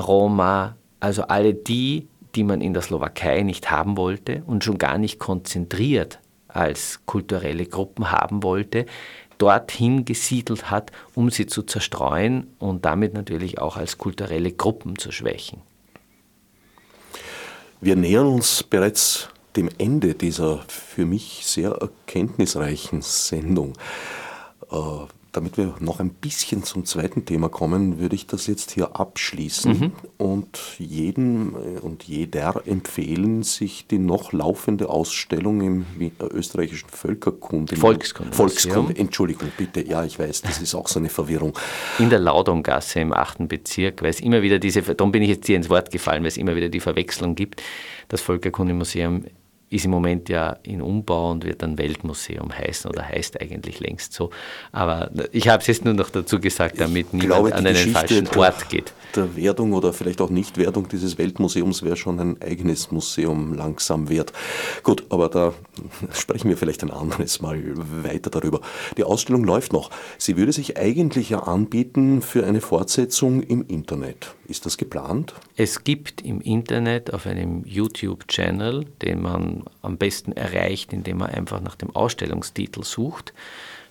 Roma, also alle die, die man in der Slowakei nicht haben wollte und schon gar nicht konzentriert als kulturelle Gruppen haben wollte, dorthin gesiedelt hat, um sie zu zerstreuen und damit natürlich auch als kulturelle Gruppen zu schwächen. Wir nähern uns bereits dem Ende dieser für mich sehr erkenntnisreichen Sendung. Damit wir noch ein bisschen zum zweiten Thema kommen, würde ich das jetzt hier abschließen mhm. und jedem äh, und jeder empfehlen, sich die noch laufende Ausstellung im äh, österreichischen Völkerkunde. Volkskunde. Volkskunde, Entschuldigung, bitte. Ja, ich weiß, das ist auch so eine Verwirrung. In der Laudongasse im 8. Bezirk, weil es immer wieder diese, darum bin ich jetzt hier ins Wort gefallen, weil es immer wieder die Verwechslung gibt. Das Völkerkundemuseum ist im Moment ja in Umbau und wird dann Weltmuseum heißen oder heißt eigentlich längst so. Aber ich habe es jetzt nur noch dazu gesagt, damit ich niemand glaube, an einen Geschichte falschen Ort geht. Der Werdung oder vielleicht auch Nichtwerdung dieses Weltmuseums wäre schon ein eigenes Museum langsam wert. Gut, aber da sprechen wir vielleicht ein anderes Mal weiter darüber. Die Ausstellung läuft noch. Sie würde sich eigentlich ja anbieten für eine Fortsetzung im Internet. Ist das geplant? Es gibt im Internet auf einem YouTube-Channel, den man am besten erreicht, indem man einfach nach dem Ausstellungstitel sucht,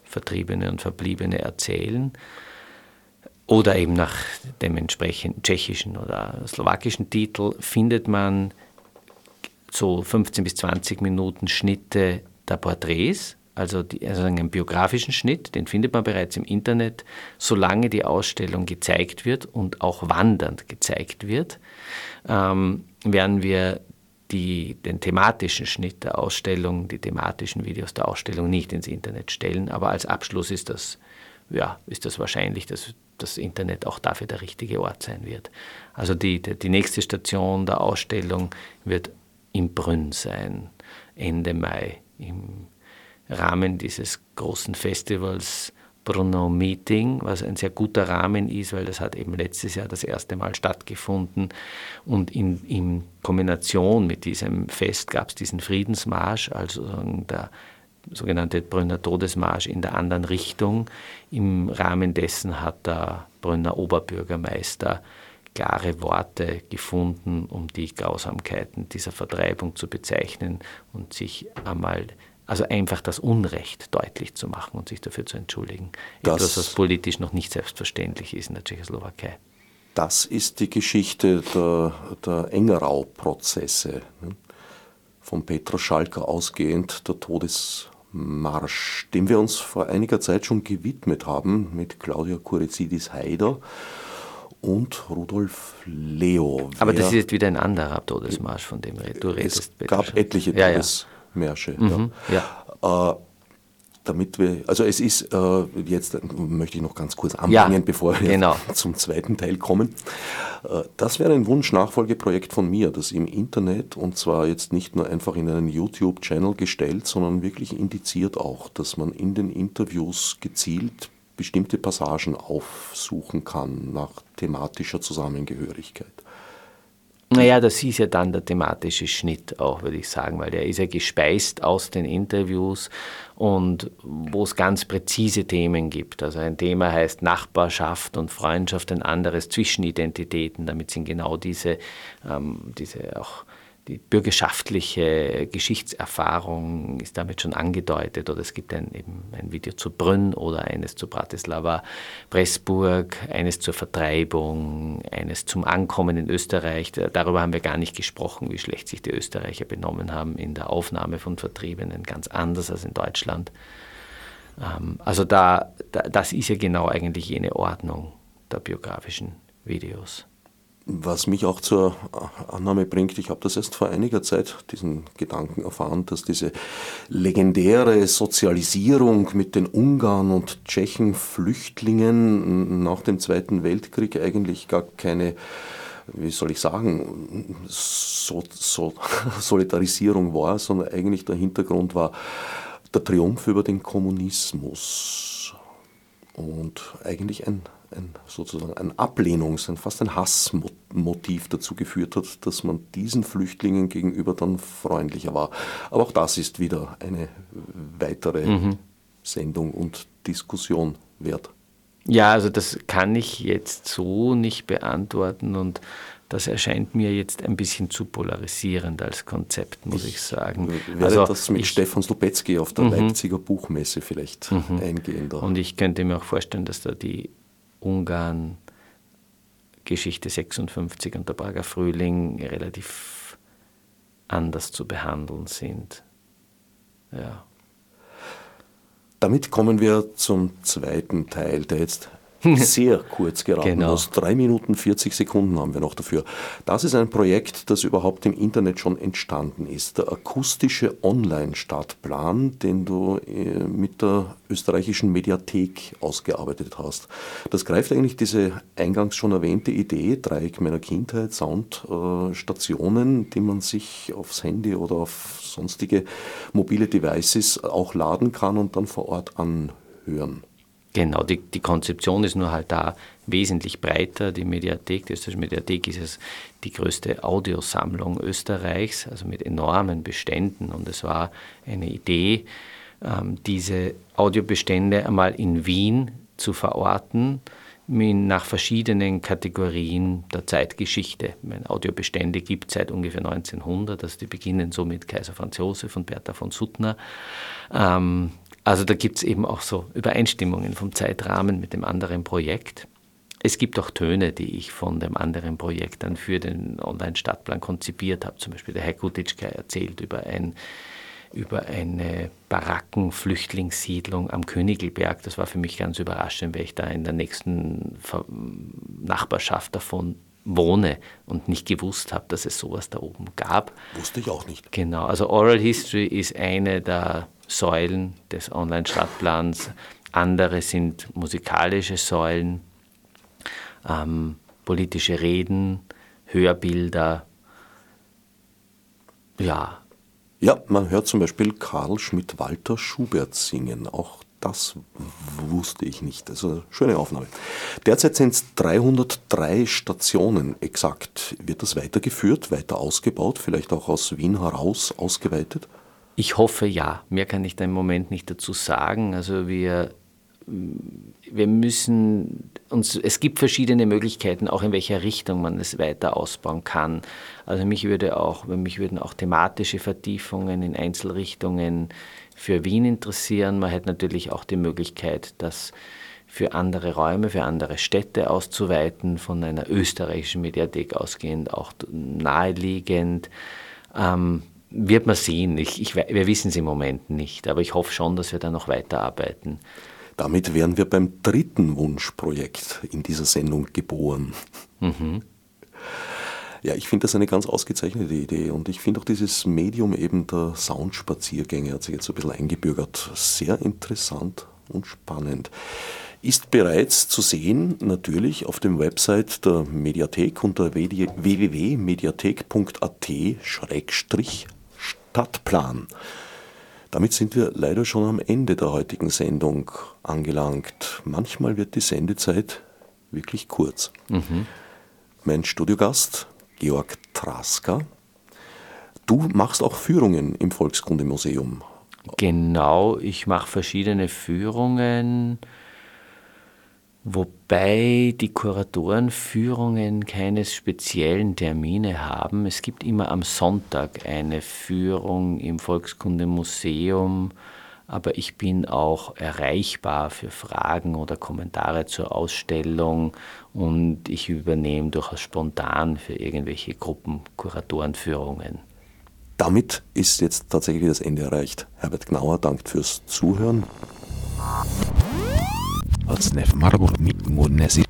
Vertriebene und Verbliebene erzählen, oder eben nach dem entsprechenden tschechischen oder slowakischen Titel, findet man so 15 bis 20 Minuten Schnitte der Porträts, also, die, also einen biografischen Schnitt, den findet man bereits im Internet, solange die Ausstellung gezeigt wird und auch wandernd gezeigt wird, ähm, werden wir die, den thematischen Schnitt der Ausstellung, die thematischen Videos der Ausstellung nicht ins Internet stellen. Aber als Abschluss ist das, ja, ist das wahrscheinlich, dass das Internet auch dafür der richtige Ort sein wird. Also die, die nächste Station der Ausstellung wird in Brünn sein, Ende Mai, im Rahmen dieses großen Festivals Brunno Meeting, was ein sehr guter Rahmen ist, weil das hat eben letztes Jahr das erste Mal stattgefunden. Und in, in Kombination mit diesem Fest gab es diesen Friedensmarsch, also der sogenannte Brünner Todesmarsch in der anderen Richtung. Im Rahmen dessen hat der Brünner Oberbürgermeister klare Worte gefunden, um die Grausamkeiten dieser Vertreibung zu bezeichnen und sich einmal, also einfach das Unrecht deutlich zu machen und sich dafür zu entschuldigen. Das Etwas, was politisch noch nicht selbstverständlich ist in der Tschechoslowakei. Das ist die Geschichte der, der Engerau-Prozesse. Ne? Von Petro Schalker ausgehend der Todes Marsch, dem wir uns vor einiger Zeit schon gewidmet haben mit Claudia Kurizidis-Heider und Rudolf Leo. Aber das ist jetzt wieder ein anderer Todesmarsch, von dem du redest. Es gab etliche Todesmärsche. Ja. Mhm, ja. Äh, damit wir, also es ist, äh, jetzt möchte ich noch ganz kurz anbringen, ja, bevor wir genau. zum zweiten Teil kommen. Äh, das wäre ein Wunsch-Nachfolgeprojekt von mir, das im Internet und zwar jetzt nicht nur einfach in einen YouTube-Channel gestellt, sondern wirklich indiziert auch, dass man in den Interviews gezielt bestimmte Passagen aufsuchen kann nach thematischer Zusammengehörigkeit. Naja, das ist ja dann der thematische Schnitt auch, würde ich sagen, weil der ist ja gespeist aus den Interviews und wo es ganz präzise Themen gibt. Also ein Thema heißt Nachbarschaft und Freundschaft, ein anderes Zwischenidentitäten. Damit sind genau diese, ähm, diese auch die bürgerschaftliche Geschichtserfahrung ist damit schon angedeutet oder es gibt ein, eben ein Video zu Brünn oder eines zu Bratislava, Pressburg, eines zur Vertreibung, eines zum Ankommen in Österreich. Darüber haben wir gar nicht gesprochen, wie schlecht sich die Österreicher benommen haben in der Aufnahme von Vertriebenen, ganz anders als in Deutschland. Ähm, also da, das ist ja genau eigentlich jene Ordnung der biografischen Videos. Was mich auch zur Annahme bringt, ich habe das erst vor einiger Zeit, diesen Gedanken erfahren, dass diese legendäre Sozialisierung mit den Ungarn und Tschechen Flüchtlingen nach dem Zweiten Weltkrieg eigentlich gar keine, wie soll ich sagen, so, so Solidarisierung war, sondern eigentlich der Hintergrund war der Triumph über den Kommunismus und eigentlich ein ein, sozusagen ein Ablehnungs-, ein, fast ein Hassmotiv dazu geführt hat, dass man diesen Flüchtlingen gegenüber dann freundlicher war. Aber auch das ist wieder eine weitere mhm. Sendung und Diskussion wert. Ja, also das kann ich jetzt so nicht beantworten und das erscheint mir jetzt ein bisschen zu polarisierend als Konzept, muss ich, ich sagen. Werde also das mit ich, Stefan Slubetzky auf der mhm. Leipziger Buchmesse vielleicht mhm. eingehen. Da. Und ich könnte mir auch vorstellen, dass da die Ungarn, Geschichte 56 und der Prager Frühling relativ anders zu behandeln sind. Ja. Damit kommen wir zum zweiten Teil, der jetzt sehr kurz geraten genau. muss. Drei Minuten 40 Sekunden haben wir noch dafür. Das ist ein Projekt, das überhaupt im Internet schon entstanden ist. Der akustische Online-Stadtplan, den du äh, mit der österreichischen Mediathek ausgearbeitet hast. Das greift eigentlich diese eingangs schon erwähnte Idee, Dreieck meiner Kindheit, Soundstationen, die man sich aufs Handy oder auf sonstige mobile Devices auch laden kann und dann vor Ort anhören. Genau, die, die Konzeption ist nur halt da wesentlich breiter. Die Mediathek, die österreichische Mediathek ist es die größte Audiosammlung Österreichs, also mit enormen Beständen. Und es war eine Idee, ähm, diese Audiobestände einmal in Wien zu verorten, nach verschiedenen Kategorien der Zeitgeschichte. Meine Audiobestände gibt es seit ungefähr 1900, also die beginnen so mit Kaiser Franz Josef und Bertha von Suttner. Ähm, also da gibt es eben auch so Übereinstimmungen vom Zeitrahmen mit dem anderen Projekt. Es gibt auch Töne, die ich von dem anderen Projekt dann für den Online-Stadtplan konzipiert habe. Zum Beispiel der Herr Gutitschka erzählt über, ein, über eine Barackenflüchtlingssiedlung am Königelberg. Das war für mich ganz überraschend, weil ich da in der nächsten Nachbarschaft davon wohne und nicht gewusst habe, dass es sowas da oben gab. Wusste ich auch nicht. Genau, also Oral History ist eine der Säulen des Online-Stadtplans. Andere sind musikalische Säulen. ähm, politische Reden, Hörbilder. Ja. Ja, man hört zum Beispiel Karl Schmidt-Walter Schubert singen. Auch das wusste ich nicht. Also schöne Aufnahme. Derzeit sind es 303 Stationen exakt. Wird das weitergeführt, weiter ausgebaut, vielleicht auch aus Wien heraus ausgeweitet? Ich hoffe ja. Mehr kann ich da im Moment nicht dazu sagen. Also wir wir müssen uns, es gibt verschiedene Möglichkeiten, auch in welcher Richtung man es weiter ausbauen kann. Also mich würde auch, mich würden auch thematische Vertiefungen in Einzelrichtungen für Wien interessieren. Man hätte natürlich auch die Möglichkeit, das für andere Räume, für andere Städte auszuweiten, von einer österreichischen Mediathek ausgehend, auch naheliegend. Ähm, wird man sehen. Ich, ich, wir wissen es im Moment nicht, aber ich hoffe schon, dass wir da noch weiterarbeiten. Damit wären wir beim dritten Wunschprojekt in dieser Sendung geboren. Mhm. Ja, ich finde das eine ganz ausgezeichnete Idee und ich finde auch dieses Medium eben der Soundspaziergänge hat sich jetzt so ein bisschen eingebürgert. Sehr interessant und spannend. Ist bereits zu sehen, natürlich auf dem Website der Mediathek unter www.mediathek.at-stadtplan. Damit sind wir leider schon am Ende der heutigen Sendung angelangt. Manchmal wird die Sendezeit wirklich kurz. Mhm. Mein Studiogast, Georg Traska. Du machst auch Führungen im Volkskundemuseum. Genau, ich mache verschiedene Führungen Wobei die Kuratorenführungen keine speziellen Termine haben. Es gibt immer am Sonntag eine Führung im Volkskundemuseum, aber ich bin auch erreichbar für Fragen oder Kommentare zur Ausstellung und ich übernehme durchaus spontan für irgendwelche Gruppen Kuratorenführungen. Damit ist jetzt tatsächlich das Ende erreicht. Herbert Gnauer dankt fürs Zuhören. Alține margur mit munesit.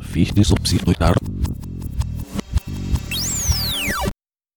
Fichte subsidui dar